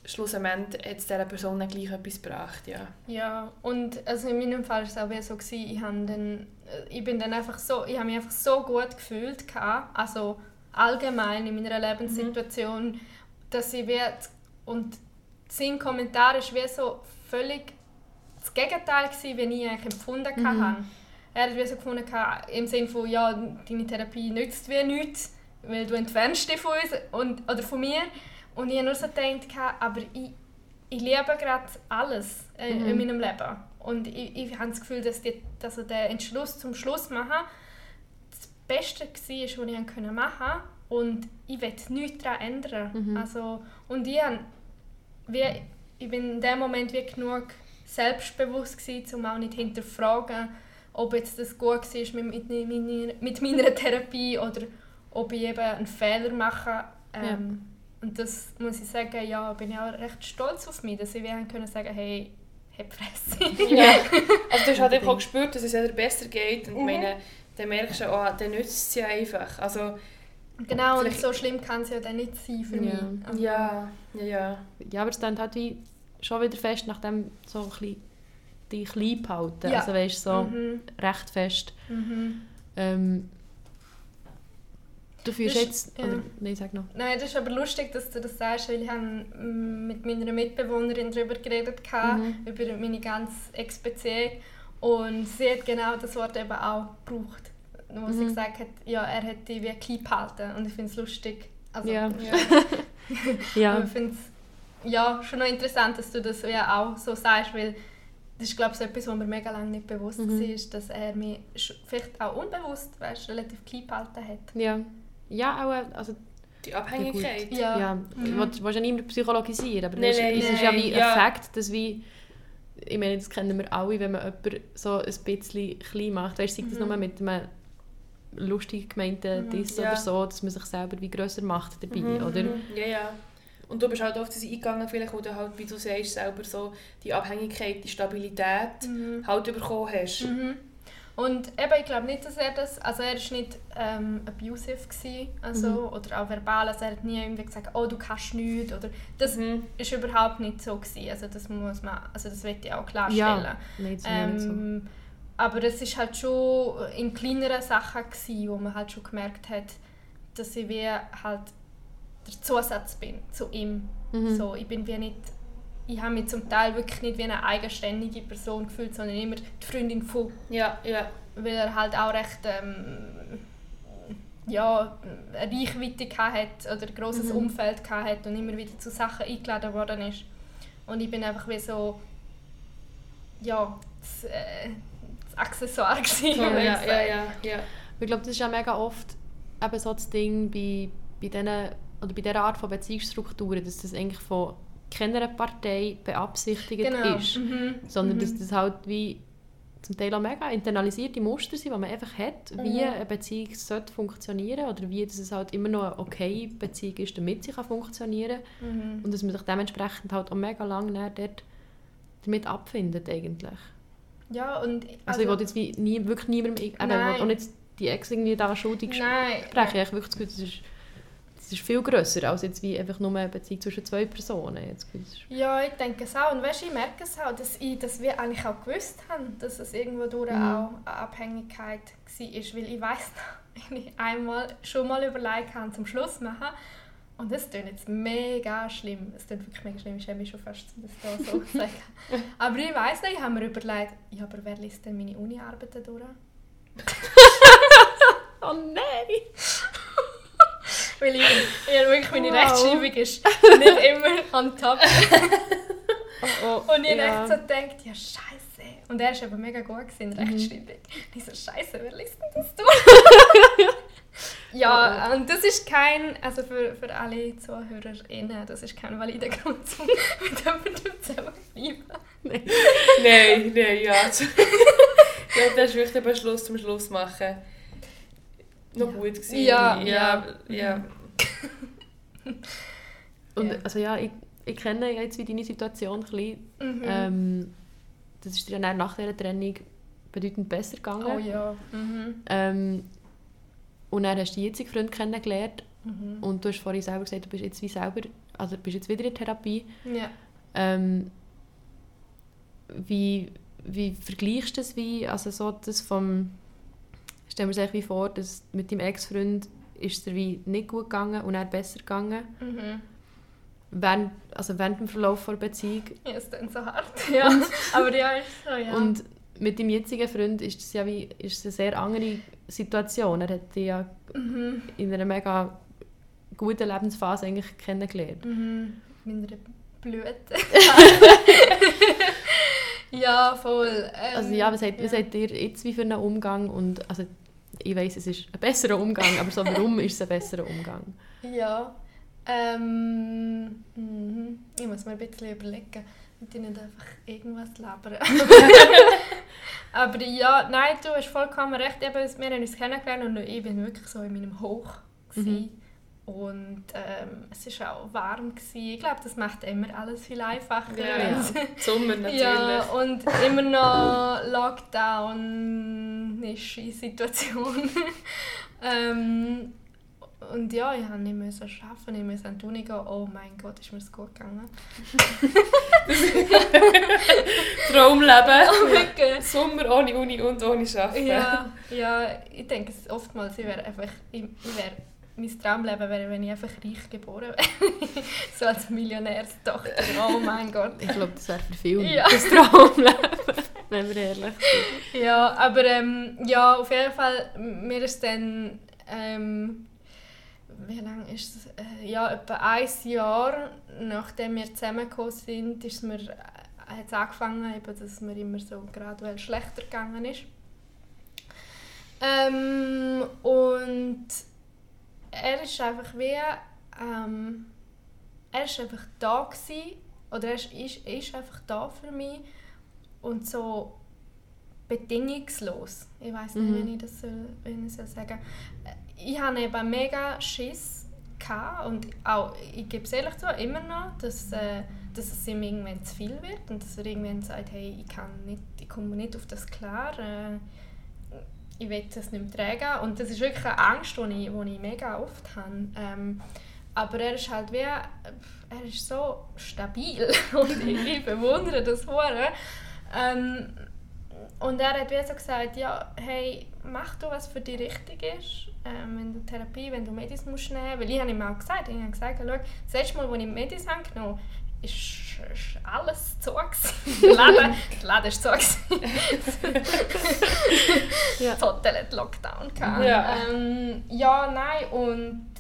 schlussendlich hat es dieser Person dann gleich etwas gebracht. Ja. Ja, und also in meinem Fall war es auch so, gewesen, ich, habe dann, äh, ich bin dann einfach so, ich habe mich einfach so gut gefühlt, gehabt, also allgemein in meiner Lebenssituation, dass ich wie, und sein Kommentar war wie so völlig das Gegenteil, gewesen, wie ich eigentlich empfunden Mhm. habe. Er hat wie so gefunden, im Sinne von, ja, deine Therapie nützt wie nichts, weil du entfernst dich von uns und, oder von mir. Und ich habe nur so gedacht, aber ich, ich liebe gerade alles äh, Mhm. in meinem Leben. Und ich, ich habe das Gefühl, dass, die, dass der Entschluss zum Schluss machen das Beste war, was ich machen konnte. Und ich will nichts daran ändern. Mhm. Also, und ich, habe, wie, ich bin in dem Moment wie genug selbstbewusst, gewesen, um auch nicht zu hinterfragen, ob jetzt das gut war mit, mit, meiner, mit meiner Therapie oder ob ich eben einen Fehler mache. Ähm, Und das muss ich sagen, ja, bin ich auch recht stolz auf mich, dass ich wie haben können sagen, hey, hab Fresse. Ja. Also du hast halt einfach auch gespürt, dass es wieder besser geht. Und ich Mhm. meine, dann merkst du, oh, dann nützt es ja einfach. Also, genau, und so schlimm kann es ja dann nicht sein für Ja. mich. Also, ja, ja, ja. ja, aber es dann halt wie schon wieder fest, nachdem so ein bisschen die klein behalten. Ja. Also weißt du, so Mhm. recht fest. Mhm. Ähm, du fühlst Das- jetzt... ja. Oder, nein, sag noch. Nein, das ist aber lustig, dass du das sagst, weil ich habe mit meiner Mitbewohnerin darüber geredet, gehabt, Mhm. über meine ganze Ex-Beziehung. Und sie hat genau das Wort eben auch gebraucht. Wo sie Mhm. gesagt hat, ja, er hat die wie klein gehalten. Und ich finde es lustig. Also, Ja. ja. Ja, ich finde es ja, schon noch interessant, dass du das ja auch so sagst, weil das ist glaube ich so etwas, was mir mega lange nicht bewusst Mhm. war, dass er mich vielleicht auch unbewusst weißt, relativ klein gehalten hat. ja. Ja, auch... äh, Also, Die Abhängigkeit. Ja. ja, Mhm. will- willst ja niemand psychologisieren, aber Nein, es ist- nein, es ist ja wie ja. ein Fakt, dass wie... Ich meine, das kennen wir alle, wenn man jemanden so ein bisschen klein macht. Weißt du, sei das Mhm. nur mit einem lustig gemeinten Mhm, Diss ja. oder so, dass man sich selber wie grösser macht dabei, Mhm, oder? mhm. Ja, ja. Und du bist halt oft das eingegangen, vielleicht, wo du halt, wie du sagst, selber so die Abhängigkeit, die Stabilität Mhm. halt bekommen hast. Mhm. Und eben, ich glaube nicht, dass er das, also er war nicht ähm, abusive gewesen, also, Mhm. oder auch verbal, also er hat nie irgendwie gesagt, oh du kannst nichts, oder das Mhm. ist überhaupt nicht so gewesen, also das muss man, also das will ich auch klarstellen. Ja, nein, das ist mir nicht so. Aber es ist halt schon in kleineren Sachen gewesen, wo man halt schon gemerkt hat, dass ich wie halt der Zusatz bin zu ihm. Mhm. So, ich bin wie nicht, ich habe mich zum Teil wirklich nicht wie eine eigenständige Person gefühlt, sondern immer die Freundin von, Ja, ja. weil er halt auch recht ähm, ja, eine Reichweite hat oder ein grosses Mhm. Umfeld hat und immer wieder zu Sachen eingeladen worden ist. Und ich bin einfach wie so, ja, das, äh, Accessoire gewesen, ich ja, ja, ja, ja. Ich glaube, das ist ja mega oft eben so das Ding bei, bei, diesen, oder bei dieser Art von Beziehungsstrukturen, dass das eigentlich von keiner Partei beabsichtigt Genau. ist, Mhm. sondern Mhm. dass das halt wie zum Teil auch mega internalisierte Muster sind, die man einfach hat, wie Mhm. eine Beziehung sollte funktionieren oder wie dass es halt immer noch eine okay Beziehung ist, damit sie kann funktionieren Mhm. und dass man sich dementsprechend halt auch mega lange dort damit abfindet eigentlich. Ja, und Also, ich wollte jetzt wie nie, wirklich niemandem, eben, ich wollte auch Nein. nicht die Ex irgendwie da schuldig Nein. sprechen. Ich wirklich das Gefühl, das ist, das ist viel grösser als jetzt wie einfach nur eine Beziehung zwischen zwei Personen. Ich ist- Ja, ich denke es auch. Und weißt, ich merke es auch, dass, ich, dass wir eigentlich auch gewusst haben, dass es irgendwo durch Mhm. auch eine Abhängigkeit war. Weil ich weiß noch, ich einmal schon mal überlegt habe, zum Schluss machen. Und das klingt jetzt mega schlimm. Es klingt wirklich mega schlimm. Ich schäme mich schon fast, das da so sagen. Aber ich weiss noch, ich habe mir überlegt, ja, aber wer liest denn meine Uni-Arbeiten durch? Oh nein! Weil ich, ich wirklich, meine Wow. Rechtschreibung ist nicht immer on top. Oh, oh, Und ich ja. habe echt so gedacht, ja scheiße. Und er war aber mega gut in Mhm. Rechtschreibung. Und ich so, scheiße, wer liest denn das durch? Ja, und das ist kein, also für, für alle ZuhörerInnen, das ist kein valider Grund, um mit jemandem zusammen zu bleiben. nein, nein, ja. ja, das ist wirklich der Schluss zum Schluss machen. Noch gut gewesen. Ja, ja, ja. Und Ja. also ja, ich, ich kenne jetzt wie deine Situation ein bisschen. Mhm. Ähm, das ist dir dann nach dieser Trennung bedeutend besser gegangen. oh ja. Mhm. Ähm, und dann hast du jetzigen Freund kennengelernt Mhm. und du hast vorhin selber gesagt, du bist jetzt wie selber, also bist jetzt wieder in Therapie. Ja. Ähm, wie, wie vergleichst du das wie, also so das vom, stell mir das wie vor, dass mit deinem Ex-Freund ist es dir wie nicht gut gegangen und dann besser gegangen. Mhm. Während, also während dem Verlauf der Beziehung. Ja, ist dann so hart. Ja. Aber ja, ist so, ja. Und mit deinem jetzigen Freund ist es ja wie, ist eine sehr andere Situation. Er hat dich ja mhm. in einer mega guten Lebensphase eigentlich kennengelernt. Mhm. Meiner Blüte. ja, voll. Ähm, Also ja, was habt, was ja. habt ihr jetzt wie für einen Umgang? Und, also, ich weiß es ist ein besserer Umgang, aber so, warum ist es ein besserer Umgang? Ja. Ähm, mhm. Ich muss mir ein bisschen überlegen, ich nicht einfach irgendwas labere. Aber ja, nein, du hast vollkommen recht. Eben, wir haben uns kennengelernt und ich bin wirklich so in meinem Hoch. Mhm. Und ähm, es war auch warm. Gewesen. Ich glaube, das macht immer alles viel einfacher. Ja, wenn's- Sommer natürlich. Ja, und immer noch Lockdown ist die Situation. ähm, und ja, ich musste nicht arbeiten, ich musste an die Uni gehen. Oh mein Gott, ist mir das gut gegangen. Traumleben. Oh mein Gott. Sommer ohne Uni und ohne Arbeiten. Ja, ja, ich denke es oftmals, ich wäre einfach, ich, ich wäre, mein Traumleben wäre, wenn ich einfach reich geboren wäre. so als Millionärstochter. Oh mein Gott. Ich glaube, das wäre für viele Ja. das Traumleben, wenn wir ehrlich sind. Ja, aber ähm, ja, auf jeden Fall, mir ist dann, ähm, wie lange ist es? Äh, ja, etwa ein Jahr, nachdem wir zusammengekommen sind, ist mir, äh, hat es angefangen, eben, dass es mir immer so graduell schlechter gegangen ist. Ähm, und er ist einfach wie, ähm, er ist einfach da gewesen, oder er ist, ist, ist einfach da für mich und so bedingungslos. Ich weiß nicht, Mhm. wie ich das soll, wie ich soll sagen. Äh, Ich hatte eben mega Schiss gehabt und auch, ich gebe es ehrlich zu, immer noch, dass, äh, dass es ihm irgendwann zu viel wird und dass er irgendwann sagt, hey, ich kann nicht, ich komme nicht auf das klar. Äh, ich will das nicht mehr tragen. Und das ist wirklich eine Angst, die ich, die ich mega oft habe. Ähm, aber er ist halt wie, er ist so stabil und ich, bewundere das sehr. Ähm, und er hat wie so gesagt, ja, hey, mach du, was für dich richtig ist, ähm, wenn du Therapie, wenn du Medis musst nehmen. Weil ich habe ihm auch gesagt, ich habe gesagt, schau, das letzte Mal, als ich Medis habe genommen ist, ist alles zu. Der Laden, der Laden ist zu. Ja. Das Hotel hat Lockdown gehabt. Ja. Ähm, ja, nein, und,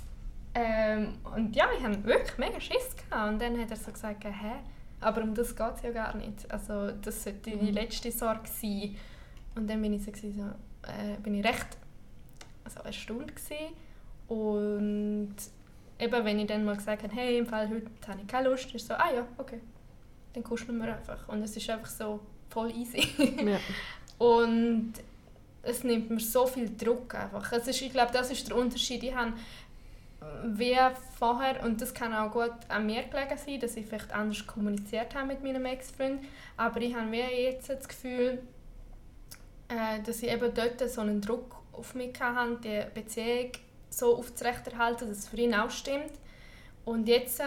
ähm, und ja, ich hatte wirklich mega Schiss. Gehabt. Und dann hat er so gesagt, hä, aber um das geht es ja gar nicht. Also das sollte die Mhm. letzte Sorge sein. Und dann bin ich so äh, bin ich recht also erstaunt gewesen. Und eben, wenn ich dann mal gesagt habe, hey, im Fall heute habe ich keine Lust, ist so, ah ja, okay, dann kuscheln wir einfach. Und es ist einfach so voll easy. Ja. Und es nimmt mir so viel Druck einfach. Es ist, ich glaube, das ist der Unterschied. Ich habe wie vorher, und das kann auch gut an mir gelegen sein, dass ich vielleicht anders kommuniziert habe mit meinem Ex-Freund, aber ich habe jetzt das Gefühl, äh, dass ich eben dort so einen Druck auf mich hatte, die Beziehung so aufzurechterhalten, dass es für ihn auch stimmt. Und jetzt äh,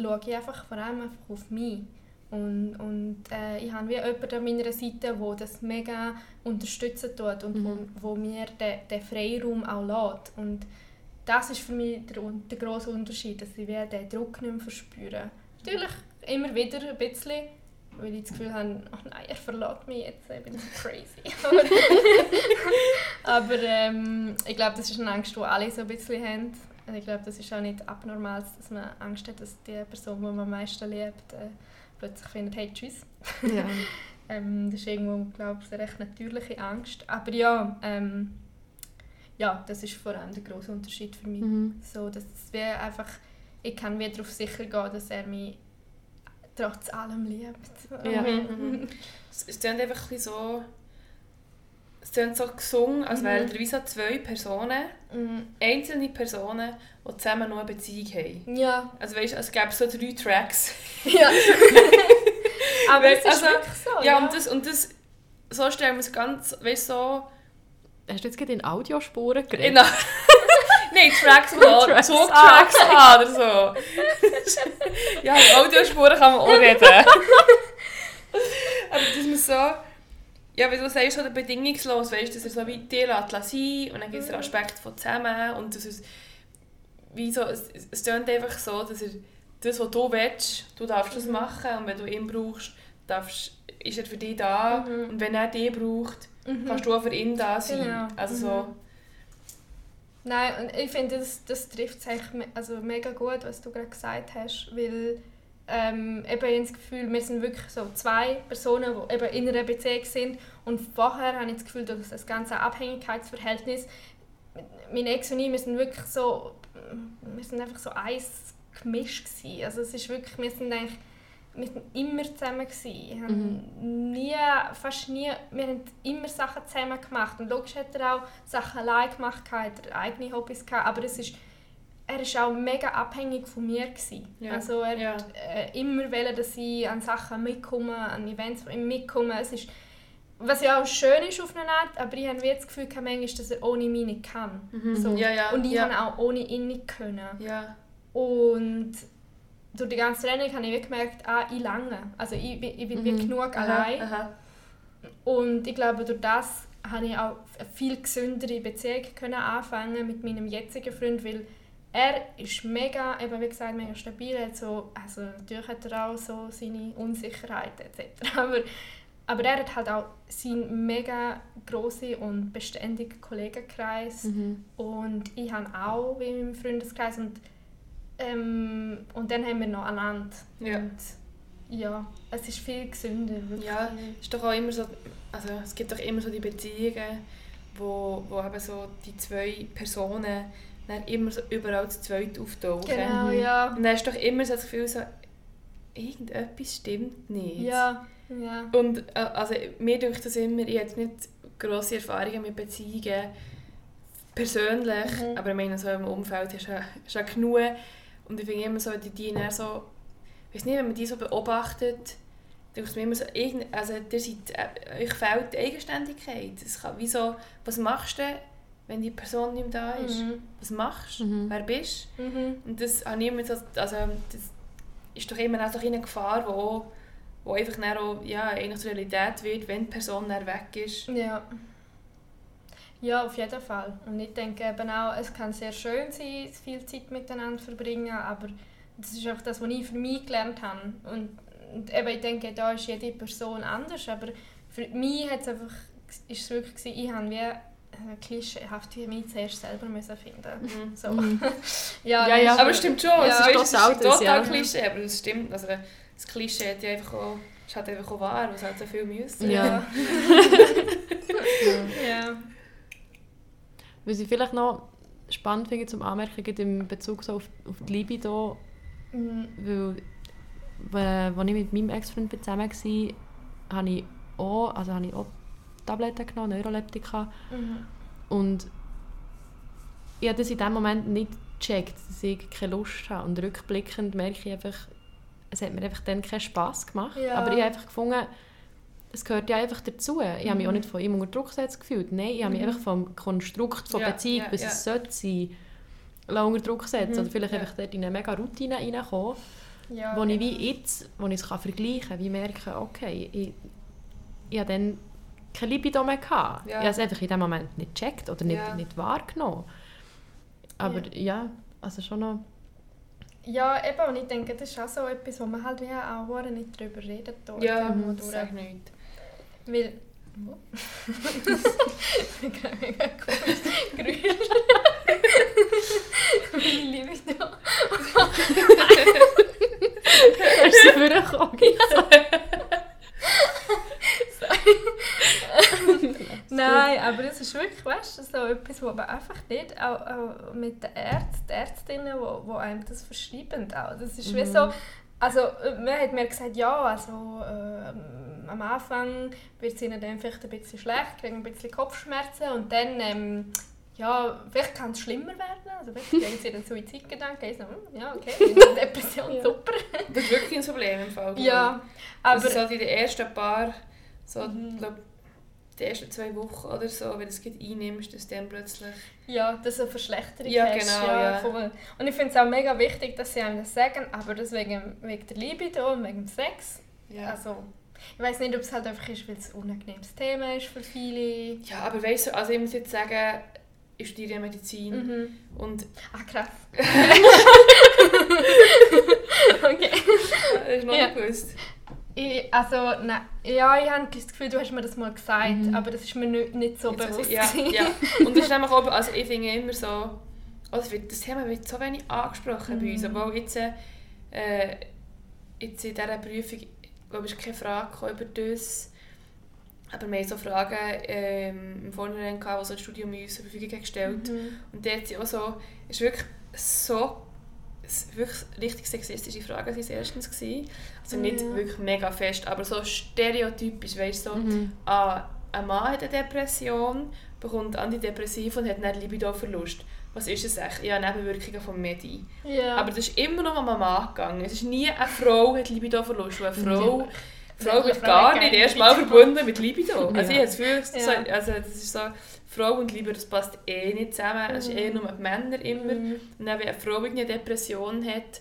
schaue ich einfach vor allem einfach auf mich. Und, und äh, ich habe wie jemanden an meiner Seite, der das mega unterstützen tut und Mhm. wo, wo mir den, den Freiraum auch lässt. Und das ist für mich der, der grosse Unterschied, dass ich wie den Druck nicht mehr verspüre. Natürlich immer wieder ein bisschen, weil ich das Gefühl habe, oh nein, er verlässt mich jetzt, ich bin so crazy. Aber ähm, ich glaube, das ist eine Angst, die alle so ein bisschen haben. Und ich glaube, das ist auch nicht abnormal, dass man Angst hat, dass die Person, die man am meisten liebt, äh, plötzlich findet, hey, tschüss. Ja. Ähm, das ist irgendwo, glaube ich, eine recht natürliche Angst. Aber ja, ähm, ja, das ist vor allem der grosse Unterschied für mich. Mhm. So, dass es wie einfach, ich kann wieder darauf sicher gehen, dass er mich trotz allem liebt. Ja. Mhm. Es, es klingt einfach ein so... Es klingt so gesungen, als Mhm. wären da wie so zwei Personen, Mhm. einzelne Personen, die zusammen noch eine Beziehung haben. Ja. Also weißt, es gäbe so drei Tracks. ja. Aber es ist also, wirklich so, Ja, und das, und das... So stellen wir es ganz, weißt du, so... Hast du jetzt gerade in Audiospuren geredet? In, Nein, Tracks, Tracks. Zugtracks haben oder so. ja, in Audiospuren kann man auch reden. Aber dass man so... Ja, wie du sagst, so bedingungslos, weißt, dass er so wie dir lässt sein und dann gibt es den Aspekt von zusammen und das ist wie so, es, es es klingt einfach so, dass er das, was du willst, du darfst das machen und wenn du ihn brauchst, darfst, ist er für dich da Mhm. und wenn er dich braucht, Mhm. kannst du auch für ihn da sein. Genau. Also so... Nein, und ich finde, das, das trifft es also mega gut, was du gerade gesagt hast, weil ähm, eben ich habe das Gefühl, wir sind wirklich so zwei Personen, die eben in einer Beziehung sind und vorher habe ich das Gefühl, dass das ganze Abhängigkeitsverhältnis, mein Ex und ich, wir sind wirklich so, wir sind einfach so eins gemischt gewesen. Also es ist wirklich, wir sind eigentlich wir sind immer zusammen. Wir haben nie, fast nie, wir haben immer Sachen zusammen gemacht und logisch hat er auch Sachen allein gemacht, hat er eigene Hobbys gehabt, aber es ist, er ist auch mega abhängig von mir gewesen. Ja. Also er Ja. hat äh, immer wollen, dass ich an Sachen mitkomme, an Events mitkomme. Es ist, was ja auch schön ist auf eine Art, aber ich habe das Gefühl, manchmal, dass er ohne mich nicht kann. So. Mhm. Ja, ja, Und ich ja. habe auch ohne ihn nicht können. Und durch die ganze Training habe ich gemerkt, ah, ich lange. Also ich, bin- ich bin Mhm. genug Aha, allein. aha. Und ich glaube, durch das habe ich auch eine viel gesündere Beziehung können anfangen mit meinem jetzigen Freund, weil er ist mega, eben wie gesagt, mega stabil. So, also natürlich hat er auch so seine Unsicherheiten etc. Aber, aber er hat halt auch seinen mega grossen und beständigen Kollegenkreis. Mhm. Und ich habe auch wie in meinem Freundeskreis. Und, ähm, und dann haben wir noch einander. Ja. Und ja, es ist viel gesünder. Wirklich. Ja, es ist doch auch immer so, also es gibt doch immer so die Beziehungen, wo, wo eben so die zwei Personen dann immer so überall zu zweit auftauchen. Genau, Mhm. ja. Und dann hast du doch immer so das Gefühl, so, irgendetwas stimmt nicht. Ja, ja. Und äh, also, mir denkt das immer, ich habe nicht grosse Erfahrungen mit Beziehungen persönlich, Mhm. aber ich meine, so im Umfeld ist ja, ist ja genug. Und ich finde immer so, die, die dann so, ich weiß nicht, wenn man die so beobachtet, denke ich mir immer so, also ihr seid, äh, euch fehlt die Eigenständigkeit. Es kann, wie so, was machst du, wenn die Person nicht mehr da ist? Mhm. Was machst du? Mhm. Wer bist du? Mhm. Und das habe ich immer so, also das ist doch immer auch eine Gefahr, die auch, wo einfach dann auch, ja, eigentlich Realität wird, wenn die Person dann weg ist. Ja. Ja, auf jeden Fall. Und ich denke eben auch, es kann sehr schön sein, viel Zeit miteinander zu verbringen, aber das ist auch das, was ich für mich gelernt habe. Und, und eben, ich denke, da ist jede Person anders, aber für mich hat es einfach, ist es wirklich gewesen, ich habe wie klischeehaft wie mich zuerst selber müssen finden So. ja, Ja, ja. das Aber ist- es stimmt schon, Ja. es, Total ist das, total ja. Klischee, aber es stimmt. Also, das Klischee hat ja einfach auch, ist halt einfach auch wahr, was halt so viel müssen. Ja. ja. Was ich vielleicht noch spannend finde zum Anmerken, im Bezug so auf, auf die Libido, Mhm. weil äh, als ich mit meinem Ex-Freund zusammen war, habe ich auch, also habe ich auch Tabletten genommen, Neuroleptika. Mhm. Und ich habe das in dem Moment nicht gecheckt, dass ich keine Lust habe. Und rückblickend merke ich einfach, es hat mir einfach dann keinen Spass gemacht. Ja. Aber ich habe einfach gefunden, es gehört ja einfach dazu. Ich habe mich auch nicht von ihm unter Druck gesetzt gefühlt. Nein, ich habe mich Mhm. einfach vom Konstrukt von Ja, Beziehung, ja, bis ja. es sollte sein, unter Druck setzen. Mhm, Oder vielleicht ja. einfach dort in eine mega Routine reinkommen, Ja, wo ich wie jetzt, wo ich es kann vergleichen kann, wie merke, okay, ich, ich habe dann keine Libido mehr gehabt. Ja. Ich habe es einfach in dem Moment nicht gecheckt oder nicht, Ja. nicht wahrgenommen. Aber ja. also schon noch... Ja, eben, und ich denke, das ist auch so etwas, wo man halt wie auch nicht drüber redet. dort Ja, sag nicht. Weil... Wo? Gerade mega komisch. Geräusch. Meine Liebe ist da. Hast du vorgekommen? Nein, aber es ist wirklich, weißt du, so etwas, wo man einfach nicht, auch, auch mit den Ärzten, Ärztinnen, wo, wo einem das verschreiben, auch. Das ist wie Mhm. so, Also, äh, man hat mir gesagt, ja, also ähm, am Anfang wird es ihnen dann vielleicht ein bisschen schlecht, kriegen ein bisschen Kopfschmerzen und dann, ähm, ja, vielleicht kann es schlimmer werden. Also vielleicht kriegen sie dann Suizidgedanken, so, hm, ja, okay, Depression, Ja. super. Das ist wirklich ein Problem im Fall. Ja, Aber aber... so in den ersten paar, so, Mhm. glaub, die ersten zwei Wochen oder so, wenn du es einnimmst, dass dann plötzlich... Ja, dass du eine Verschlechterung Ja, hast. genau, ja. voll. Und ich finde es auch mega wichtig, dass sie einem das sagen, aber das wegen, der Libido und wegen dem Sex. Ja. Also, ich weiß nicht, ob es halt einfach ist, weil es ein unangenehmes Thema ist für viele. ja, aber weißt du, also ich muss jetzt sagen, ich studiere Medizin Mhm. und Ah, krass. okay. das ist noch Ja. nicht gewusst. Ich, also, nein, ja, ich habe das Gefühl, du hast mir das mal gesagt, Mhm. aber das ist mir nicht, nicht so Jetzt bewusst. also, ja, ja. Und das ist nämlich auch, also ich finde immer so, also das Thema wird so wenig angesprochen bei uns, Mhm. obwohl jetzt, äh, jetzt in dieser Prüfung, glaube ich, ist keine Frage über das, aber wir haben so Fragen ähm, im Vorhinein gehabt, die so das Studium uns zur Verfügung gestellt Mhm. Und dort sind auch so, es war wirklich so wirklich richtig sexistische Fragen waren erstens. Gewesen. Also nicht Ja. wirklich mega fest, aber so stereotypisch, weißt du, so, Mhm. ah, ein Mann hat eine Depression, bekommt Antidepressiva und hat dann Libidoverlust. Was ist es echt? Ja, Nebenwirkungen vom Medi. Ja. Aber das ist immer noch um einen Mann gegangen. Es ist nie eine Frau hat Libidoverlust. Eine Frau, Frau Eine wird Frau gar nicht erst mal verbunden mit Libido. Also Ja. ich habe das Gefühl, das, Ja. so, also das ist so, Frau und Liebe, das passt eh nicht zusammen. Es ist eh nur die Männer immer. Mhm. Und wenn eine Frau eine Depression hat,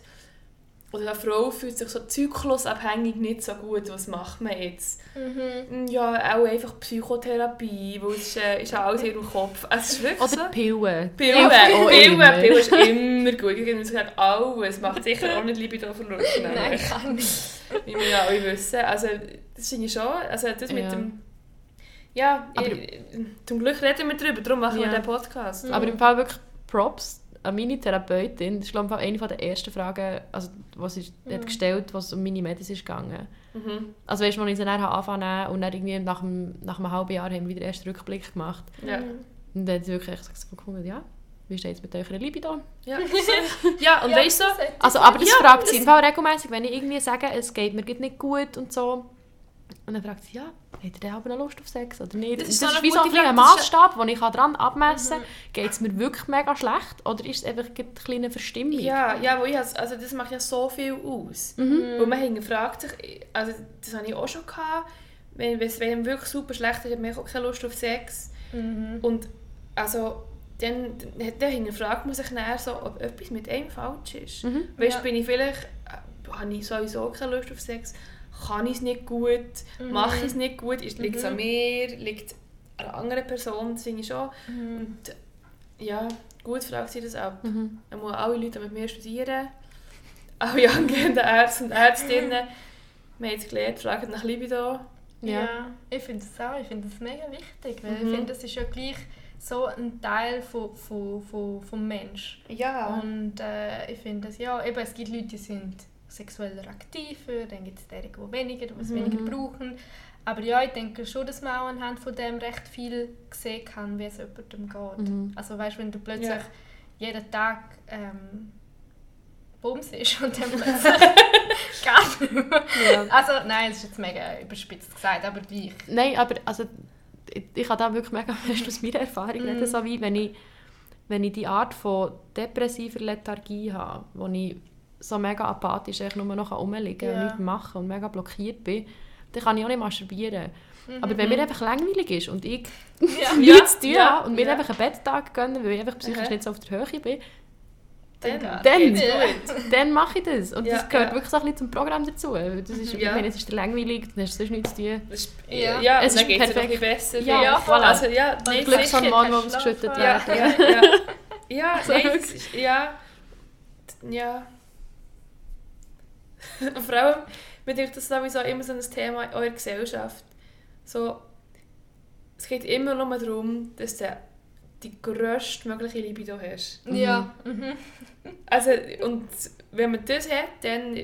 oder eine Frau fühlt sich so zyklusabhängig nicht so gut, was macht man jetzt? Mhm. Ja, auch einfach Psychotherapie, weil es ist, äh, ist alles in ihrem Kopf. Es ist wirklich so. Oder Pillen. Pillen, Pillen, immer. Pillen ist immer gut. Ich habe gesagt, alles macht sicher auch nicht Libido-Verlust. Nein, kann nicht. Wie wir ja alle wissen. Also, das finde ich schon. Also, das mit Ja. dem... Ja, ich, zum Glück reden wir darüber, darum machen wir Ja. den Podcast. Aber im Fall wirklich Props an meine Therapeutin. Das ich eine der ersten Fragen, also, was sie hat gestellt was um meine Medis ist gegangen. Mhm. Also weißt du, als ich sie dann angefangen habe und dann irgendwie nach einem, nach einem halben Jahr haben wir wieder erst Rückblick gemacht. Ja. Und dann hat sie wirklich echt so ja, wie steht es mit eurer Libido? Ja. ja, und Ja, weißt du, Also, aber das Ja, fragt sie im Fall regelmäßig, wenn ich irgendwie sage, es geht mir nicht gut und so. Und dann fragt sie, ja, hat denn aber noch Lust auf Sex oder nicht? Das Das ist ist, so eine wie so ein kleiner. Das ist- Maßstab, den ich daran abmessen kann. Geht es mir wirklich mega schlecht oder ist es einfach eine kleine Verstimmung? ja, ja, wo ich, has- also das macht ja so viel aus. Mhm. Weil man hinterfragt sich, also das hatte ich auch schon, gehabt, wenn wenn es einem wirklich super schlecht ist, hat man auch keine Lust auf Sex. Mhm. Und also, dann, dann, hinterfragt man sich dann so, ob etwas mit einem falsch ist. Mhm. Weißt Ja. du, bin ich vielleicht, äh, habe ich sowieso keine Lust auf Sex, kann ich es nicht gut, Mhm. mache ich es nicht gut, liegt es an Mhm. mir, liegt es an einer anderen Person, das finde ich schon. Mhm. Und ja, gut fragt sie das ab. Mhm. Dann muss alle Leute die mit mir studieren, alle angehenden Ärzte und Ärztinnen, wir haben jetzt gelernt, fragen nach Libido. Ja. Ja. ich finde es auch. Ich finde es mega wichtig, weil Mhm. ich finde, das ist ja gleich so ein Teil von, von, von, vom Mensch. Ja. Und äh, ich finde, dass, ja, eben, es gibt Leute, die sind sexueller aktiver, dann gibt es die, die weniger, die es Mhm. weniger brauchen. Aber ja, ich denke schon, dass man auch anhand von dem recht viel sehen kann, wie es jemandem geht. Mhm. Also weißt du, wenn du plötzlich Ja. jeden Tag ähm, Bums ist und dann plötzlich gar nicht mehr. Ja. Also nein, das ist jetzt mega überspitzt gesagt, aber gleich. Nein, aber also, ich, ich kann da wirklich mega fest aus meiner Erfahrung reden, Mhm. so wie wenn ich, wenn ich die Art von depressiver Lethargie habe, wo ich so mega apathisch eigentlich nur noch rumliegen Ja. und nichts machen und mega blockiert bin, dann kann ich auch nicht masturbieren. Mhm. Aber wenn mir einfach langweilig ist und ich Ja. nichts zu tun ja, und mir ja. einfach einen Betttag gönnen, weil ich einfach psychisch Aha. nicht so auf der Höhe bin, Dann, Dann Dann. mache ich das. Und Ja, das gehört ja. wirklich so ein bisschen zum Programm dazu. Das ist, Ja. Wenn es ist langweilig, dann hast du sonst nichts zu tun. Das ist, Ja. ja, Es es dann ist geht es perfekt. bisschen besser. Ja, Ja, voilà. Also ja, nein, Glück- sicher. Glückshormone, die kannst ausgeschüttet schlafen. Ja, werden. ja, ja. Ja, So nein, es ist, ja. Ja. Und vor allem, mir denkt das sowieso immer so ein Thema in eurer Gesellschaft. So, es geht immer nur darum, dass du die grösstmögliche Libido hast. Ja. Mhm. Also, und wenn man das hat, dann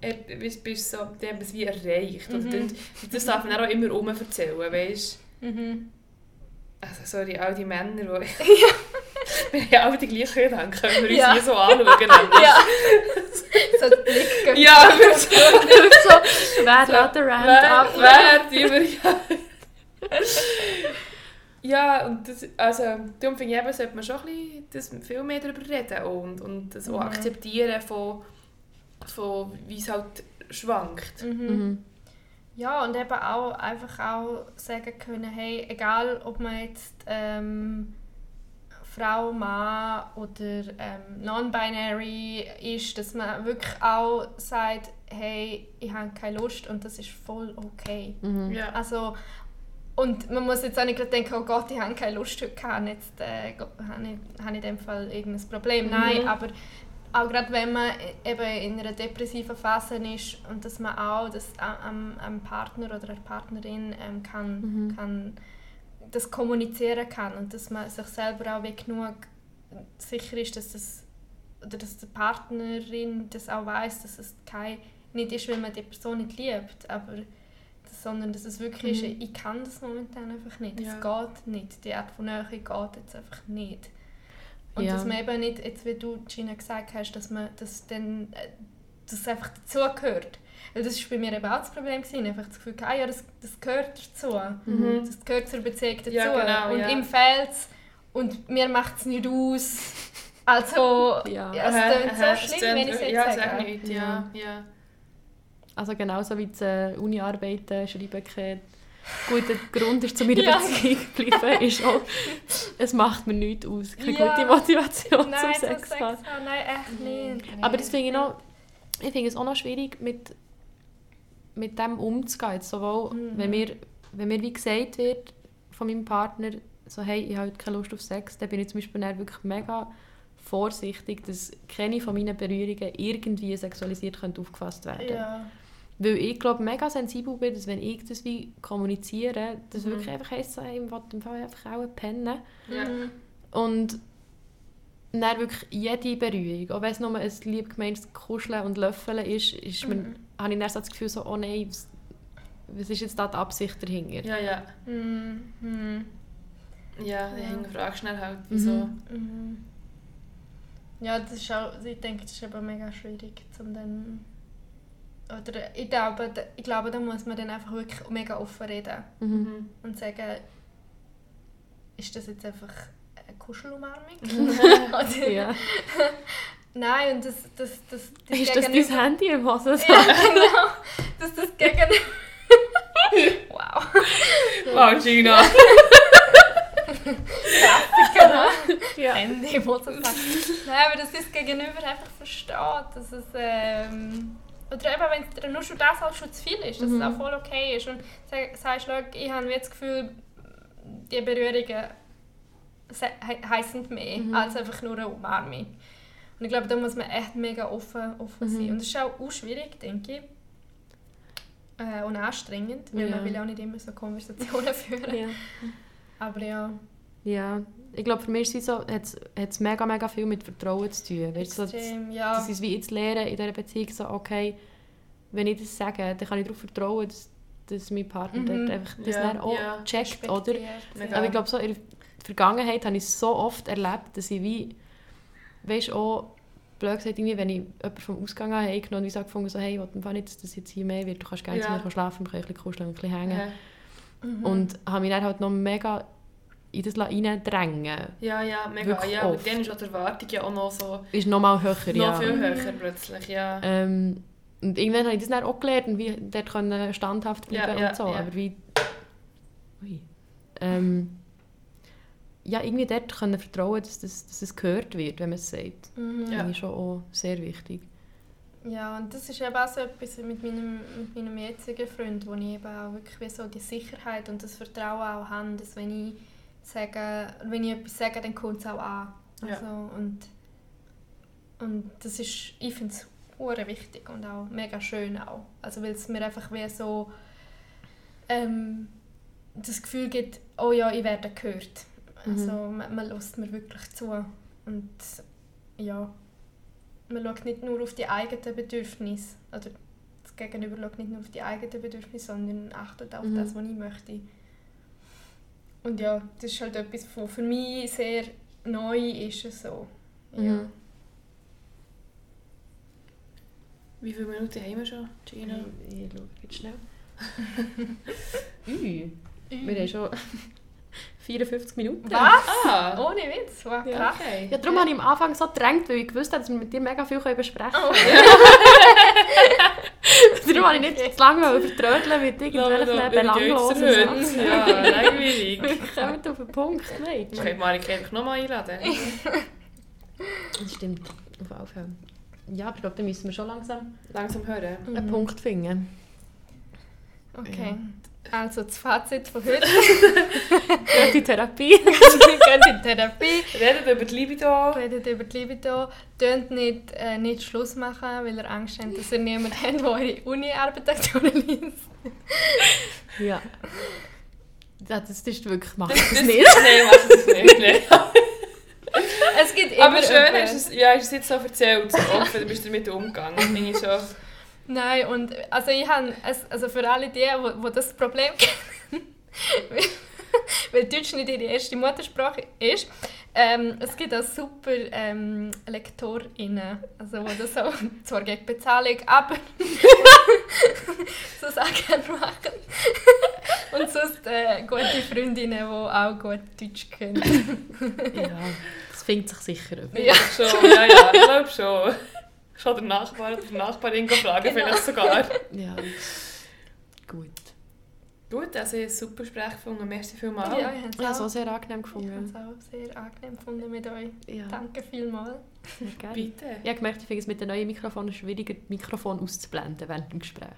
er- bist bist du so, dann es wie erreicht. Und Mhm. dann, das darf man auch immer rum erzählen, weißt Mhm. Also, sorry, all die Männer, die Wir haben alle die gleichen Gedanken, wenn wir uns Ja. hier so anschauen. Ja. so die Blicke. Ja, wir so, so, wer lädt den Rant wer, ab? wer, die wir, ja. Ja, und das, also, darum finde ich eben, sollte man schon ein bisschen, das viel mehr darüber reden und, und das auch Mhm. akzeptieren von, von wie es halt schwankt. Mhm. Mhm. Ja, und eben auch einfach auch sagen können, hey, egal ob man jetzt ähm, Frau, Mann oder ähm, non-binary ist, dass man wirklich auch sagt, hey, ich habe keine Lust und das ist voll okay. Mhm. Ja. Also, und man muss jetzt auch nicht gerade denken, oh Gott, ich habe keine Lust heute gehabt, jetzt äh, habe ich, habe ich in dem Fall irgendein Problem. Mhm. Nein, aber auch gerade wenn man eben in einer depressiven Phase ist und dass man auch das am, am Partner oder der Partnerin ähm, kann, Mhm. kann das kommunizieren kann und dass man sich selber auch wie genug sicher ist, dass das oder dass die Partnerin das auch weiß, dass es kein nicht ist, wenn man die Person nicht liebt, aber sondern dass es wirklich Mhm. ist, ich kann das momentan einfach nicht. Ja. Es geht nicht. Die Art von Nähe geht jetzt einfach nicht. Und Ja. dass man eben nicht, jetzt wie du Gina gesagt hast, dass man das dann äh, das einfach dazugehört. Weil das war bei mir eben auch das Problem. Gewesen. Einfach das Gefühl, ah, ja, das, das gehört dazu. Mhm. Das gehört zur Beziehung dazu. Ja, genau, und ja. ihm fehlt es und mir macht es nicht aus. Also, Ja. es Aha, klingt aha, so es schlimm, wenn ich es jetzt Ja, sage. sag nicht, ja. ja. Also genauso wie das äh, Uni-Arbeiten schreiben kein guter Grund ist, zu meiner Ja. Beziehung zu bleiben, ist auch, es macht mir nichts aus. Keine Ja. gute Motivation Nein, zum Sex Sex haben. haben, nein, echt nicht. Aber das finde ich noch, ich finde es auch noch schwierig, mit, mit dem umzugehen. Jetzt sowohl, Mhm. wenn, mir, wenn mir wie gesagt wird von meinem Partner, so, hey, ich habe keine Lust auf Sex, dann bin ich zum Beispiel wirklich mega vorsichtig, dass keine von meinen Berührungen irgendwie sexualisiert könnte aufgefasst werden Ja. Weil ich glaube, mega sensibel bin, dass wenn ich das wie kommuniziere, das Mhm. wirklich einfach heisst, ich will im Fall einfach auch pennen. Ja. Und dann wirklich jede Berührung, auch wenn es nur ein lieb gemeintes Kuscheln und Löffeln ist, ist mir, Mhm. Habe ich dann so das Gefühl, so, oh nein, was, was ist jetzt da die Absicht dahinter? Ja, ja. Mhm. Mhm. Ja, die Ja. hinterfragst schnell halt, wieso. Mhm. Mhm. Ja, das ist auch, ich denke, das ist aber mega schwierig, zum dann oder ich glaube, da- ich glaube, da muss man dann einfach wirklich mega offen reden Mhm. Mhm. und sagen, ist das jetzt einfach eine Kuschelumarmung? oder, Ja. Nein, und das, das, das, das Ist das dein Handy im Hose? Ja, genau. Dass das Gegenüber... wow. Wow, Gina! Genau. Ja. Handy, muss ich sagen. Nein, aber dass das Gegenüber einfach versteht, dass es... Ähm, oder eben, wenn nur schon das halt schon zu viel ist, dass Mhm. es auch voll okay ist. Und sag- sagst, schau, ich habe jetzt das Gefühl, die Berührungen se- he heissen mehr Mhm. als einfach nur eine Umarmung. Und ich glaube, da muss man echt mega offen, offen sein. Mhm. Und das ist auch, auch schwierig, denke ich. Äh, und anstrengend, weil Ja. man will auch nicht immer so Konversationen führen. Ja. Aber ja, ja. Ich glaube, für mich ist es wie so, hat es mega, mega viel mit Vertrauen zu tun. Weißt, du, so, ja. Das ist wie jetzt lernen in dieser Beziehung, so, okay, wenn ich das sage, dann kann ich darauf vertrauen, dass, dass mein Partner Mhm. dort einfach das Ja, auch ja. checkt, oder? Respektiert, ja. Aber ich glaube, so in der Vergangenheit habe ich es so oft erlebt, dass ich wie, weißt auch, blöd gesagt, irgendwie, wenn ich jemanden vom Ausgang habe, habe und so gefunden, so, hey, ich will nicht, dass das jetzt hier mehr wird, du kannst gerne Ja. mir schlafen, wir können ein bisschen kuscheln und ein bisschen hängen. Ja. Mhm. Und habe mich dann halt noch mega in das reindrängen Ja, ja, mega. Wirklich ja, aber oft. dann ist auch die Erwartung ja auch noch so Ist noch mal höher, noch ja. viel Mhm. höher plötzlich, ja. Ähm, und irgendwann habe ich das dann auch gelernt und wie dort können standhaft bleiben Ja, ja, und so. ja. Aber wie... Ui. Ähm, ja, irgendwie dort können vertrauen, dass, das, dass es gehört wird, wenn man es sagt. Mhm. Das Ja. finde ich schon auch sehr wichtig. Ja, und das ist eben auch so etwas mit meinem, mit meinem jetzigen Freund, wo ich eben auch wirklich wie so die Sicherheit und das Vertrauen auch habe, dass wenn ich, sage, wenn ich etwas sage, dann kommt es auch an. Ja. Also, und, und das ist, ich finde es hure wichtig und auch mega schön auch. Also weil es mir einfach wie so ähm, das Gefühl gibt, oh ja, ich werde gehört. Mhm. Also man, man lässt mir wirklich zu und ja, man schaut nicht nur auf die eigenen Bedürfnisse, oder das Gegenüber schaut nicht nur auf die eigenen Bedürfnisse, sondern achtet auf Mhm. das, was ich möchte. Und ja, das ist halt etwas, was für mich sehr neu ist es so. Ja. Mhm. Wie viele Minuten haben wir schon, Gina? Ich schaue jetzt schnell. Ui, wir haben schon 54 Minuten. Was? Ah! Ohne Witz? Wow, Ja, okay. Ja, darum habe ich am Anfang so gedrängt, weil ich gewusst habe, dass wir mit dir mega viel besprechen Oh. können. darum habe ich nicht zu lange vertrödeln mit irgendwelchen belanglosen? Sachen. Ja, langweilig. Wir kommen auf den Punkt. Nein. Ich könnte Marika einfach nochmal einladen. Das stimmt, auf Fall. Ja, ich glaube, dann müssen wir schon langsam Langsam hören. einen Punkt finden. Okay. Also das Fazit von heute. Geht die Therapie. Gehen in Therapie, Redet über die Libido. redet über die Libido. Tönt nicht, äh, nicht Schluss machen, weil ihr Angst habt, dass ihr niemanden habt, der eure Uni-Arbeit liest. ja. ja. Das ist wirklich, mach Das, das das, nicht. Nein, mach das nicht. Nein. Es gibt immer Aber schön, du es, ja, du es jetzt so erzählt, so offen, du bist damit umgegangen. Finde ich schon. Nein, und also ich habe, es- also für alle die, wo, wo das Problem kennen, weil, weil Deutsch nicht ihre erste Muttersprache ist, ähm, es gibt auch super ähm, LektorInnen, also wo das auch, zwar gegen Bezahlung, aber so Sachen machen. Und sonst äh, gute Freundinnen, die auch gut Deutsch können. ja, das findet sich sicher. jemand. Ja. Schon, ja, ja, ich glaube schon. Schon der Nachbar oder die Nachbarin fragen, Genau. vielleicht sogar. Ja. Gut. Gut, also ich habe ein super Gespräch gefunden. Merci vielmals. Ja, ich habe es auch es sehr angenehm auch, ich habe gefunden. es auch sehr angenehm gefunden mit euch. Ja, Danke vielmals. sehr gerne. Bitte. Ich habe gemerkt, ich finde es mit den neuen Mikrofonen schwieriger, das Mikrofon auszublenden während dem Gespräch.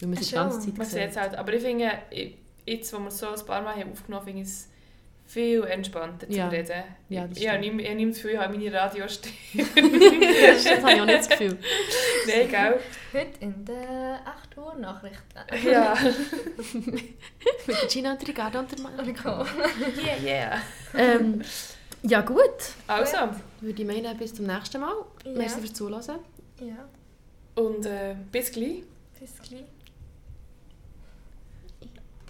Weil man es die ganze. Zeit Man sieht es halt. Aber ich finde, ich- jetzt, wo wir es so ein paar Mal haben aufgenommen haben, finde ich es viel entspannter zu Ja. reden. Ja, das ich habe nicht, ich habe nicht das Gefühl, ich habe meine Radiostimme. das habe ich auch nicht das Gefühl. Nein, gell? Heute in den 8 Uhr Nachrichten. Ja. Mit der Gina und der Ricardo und der Marco. Yeah, yeah. ähm, ja gut, Also, würde ich meinen, bis zum nächsten Mal. Ja. Merci fürs Zuhören. Ja, und äh, bis gleich. bis gleich.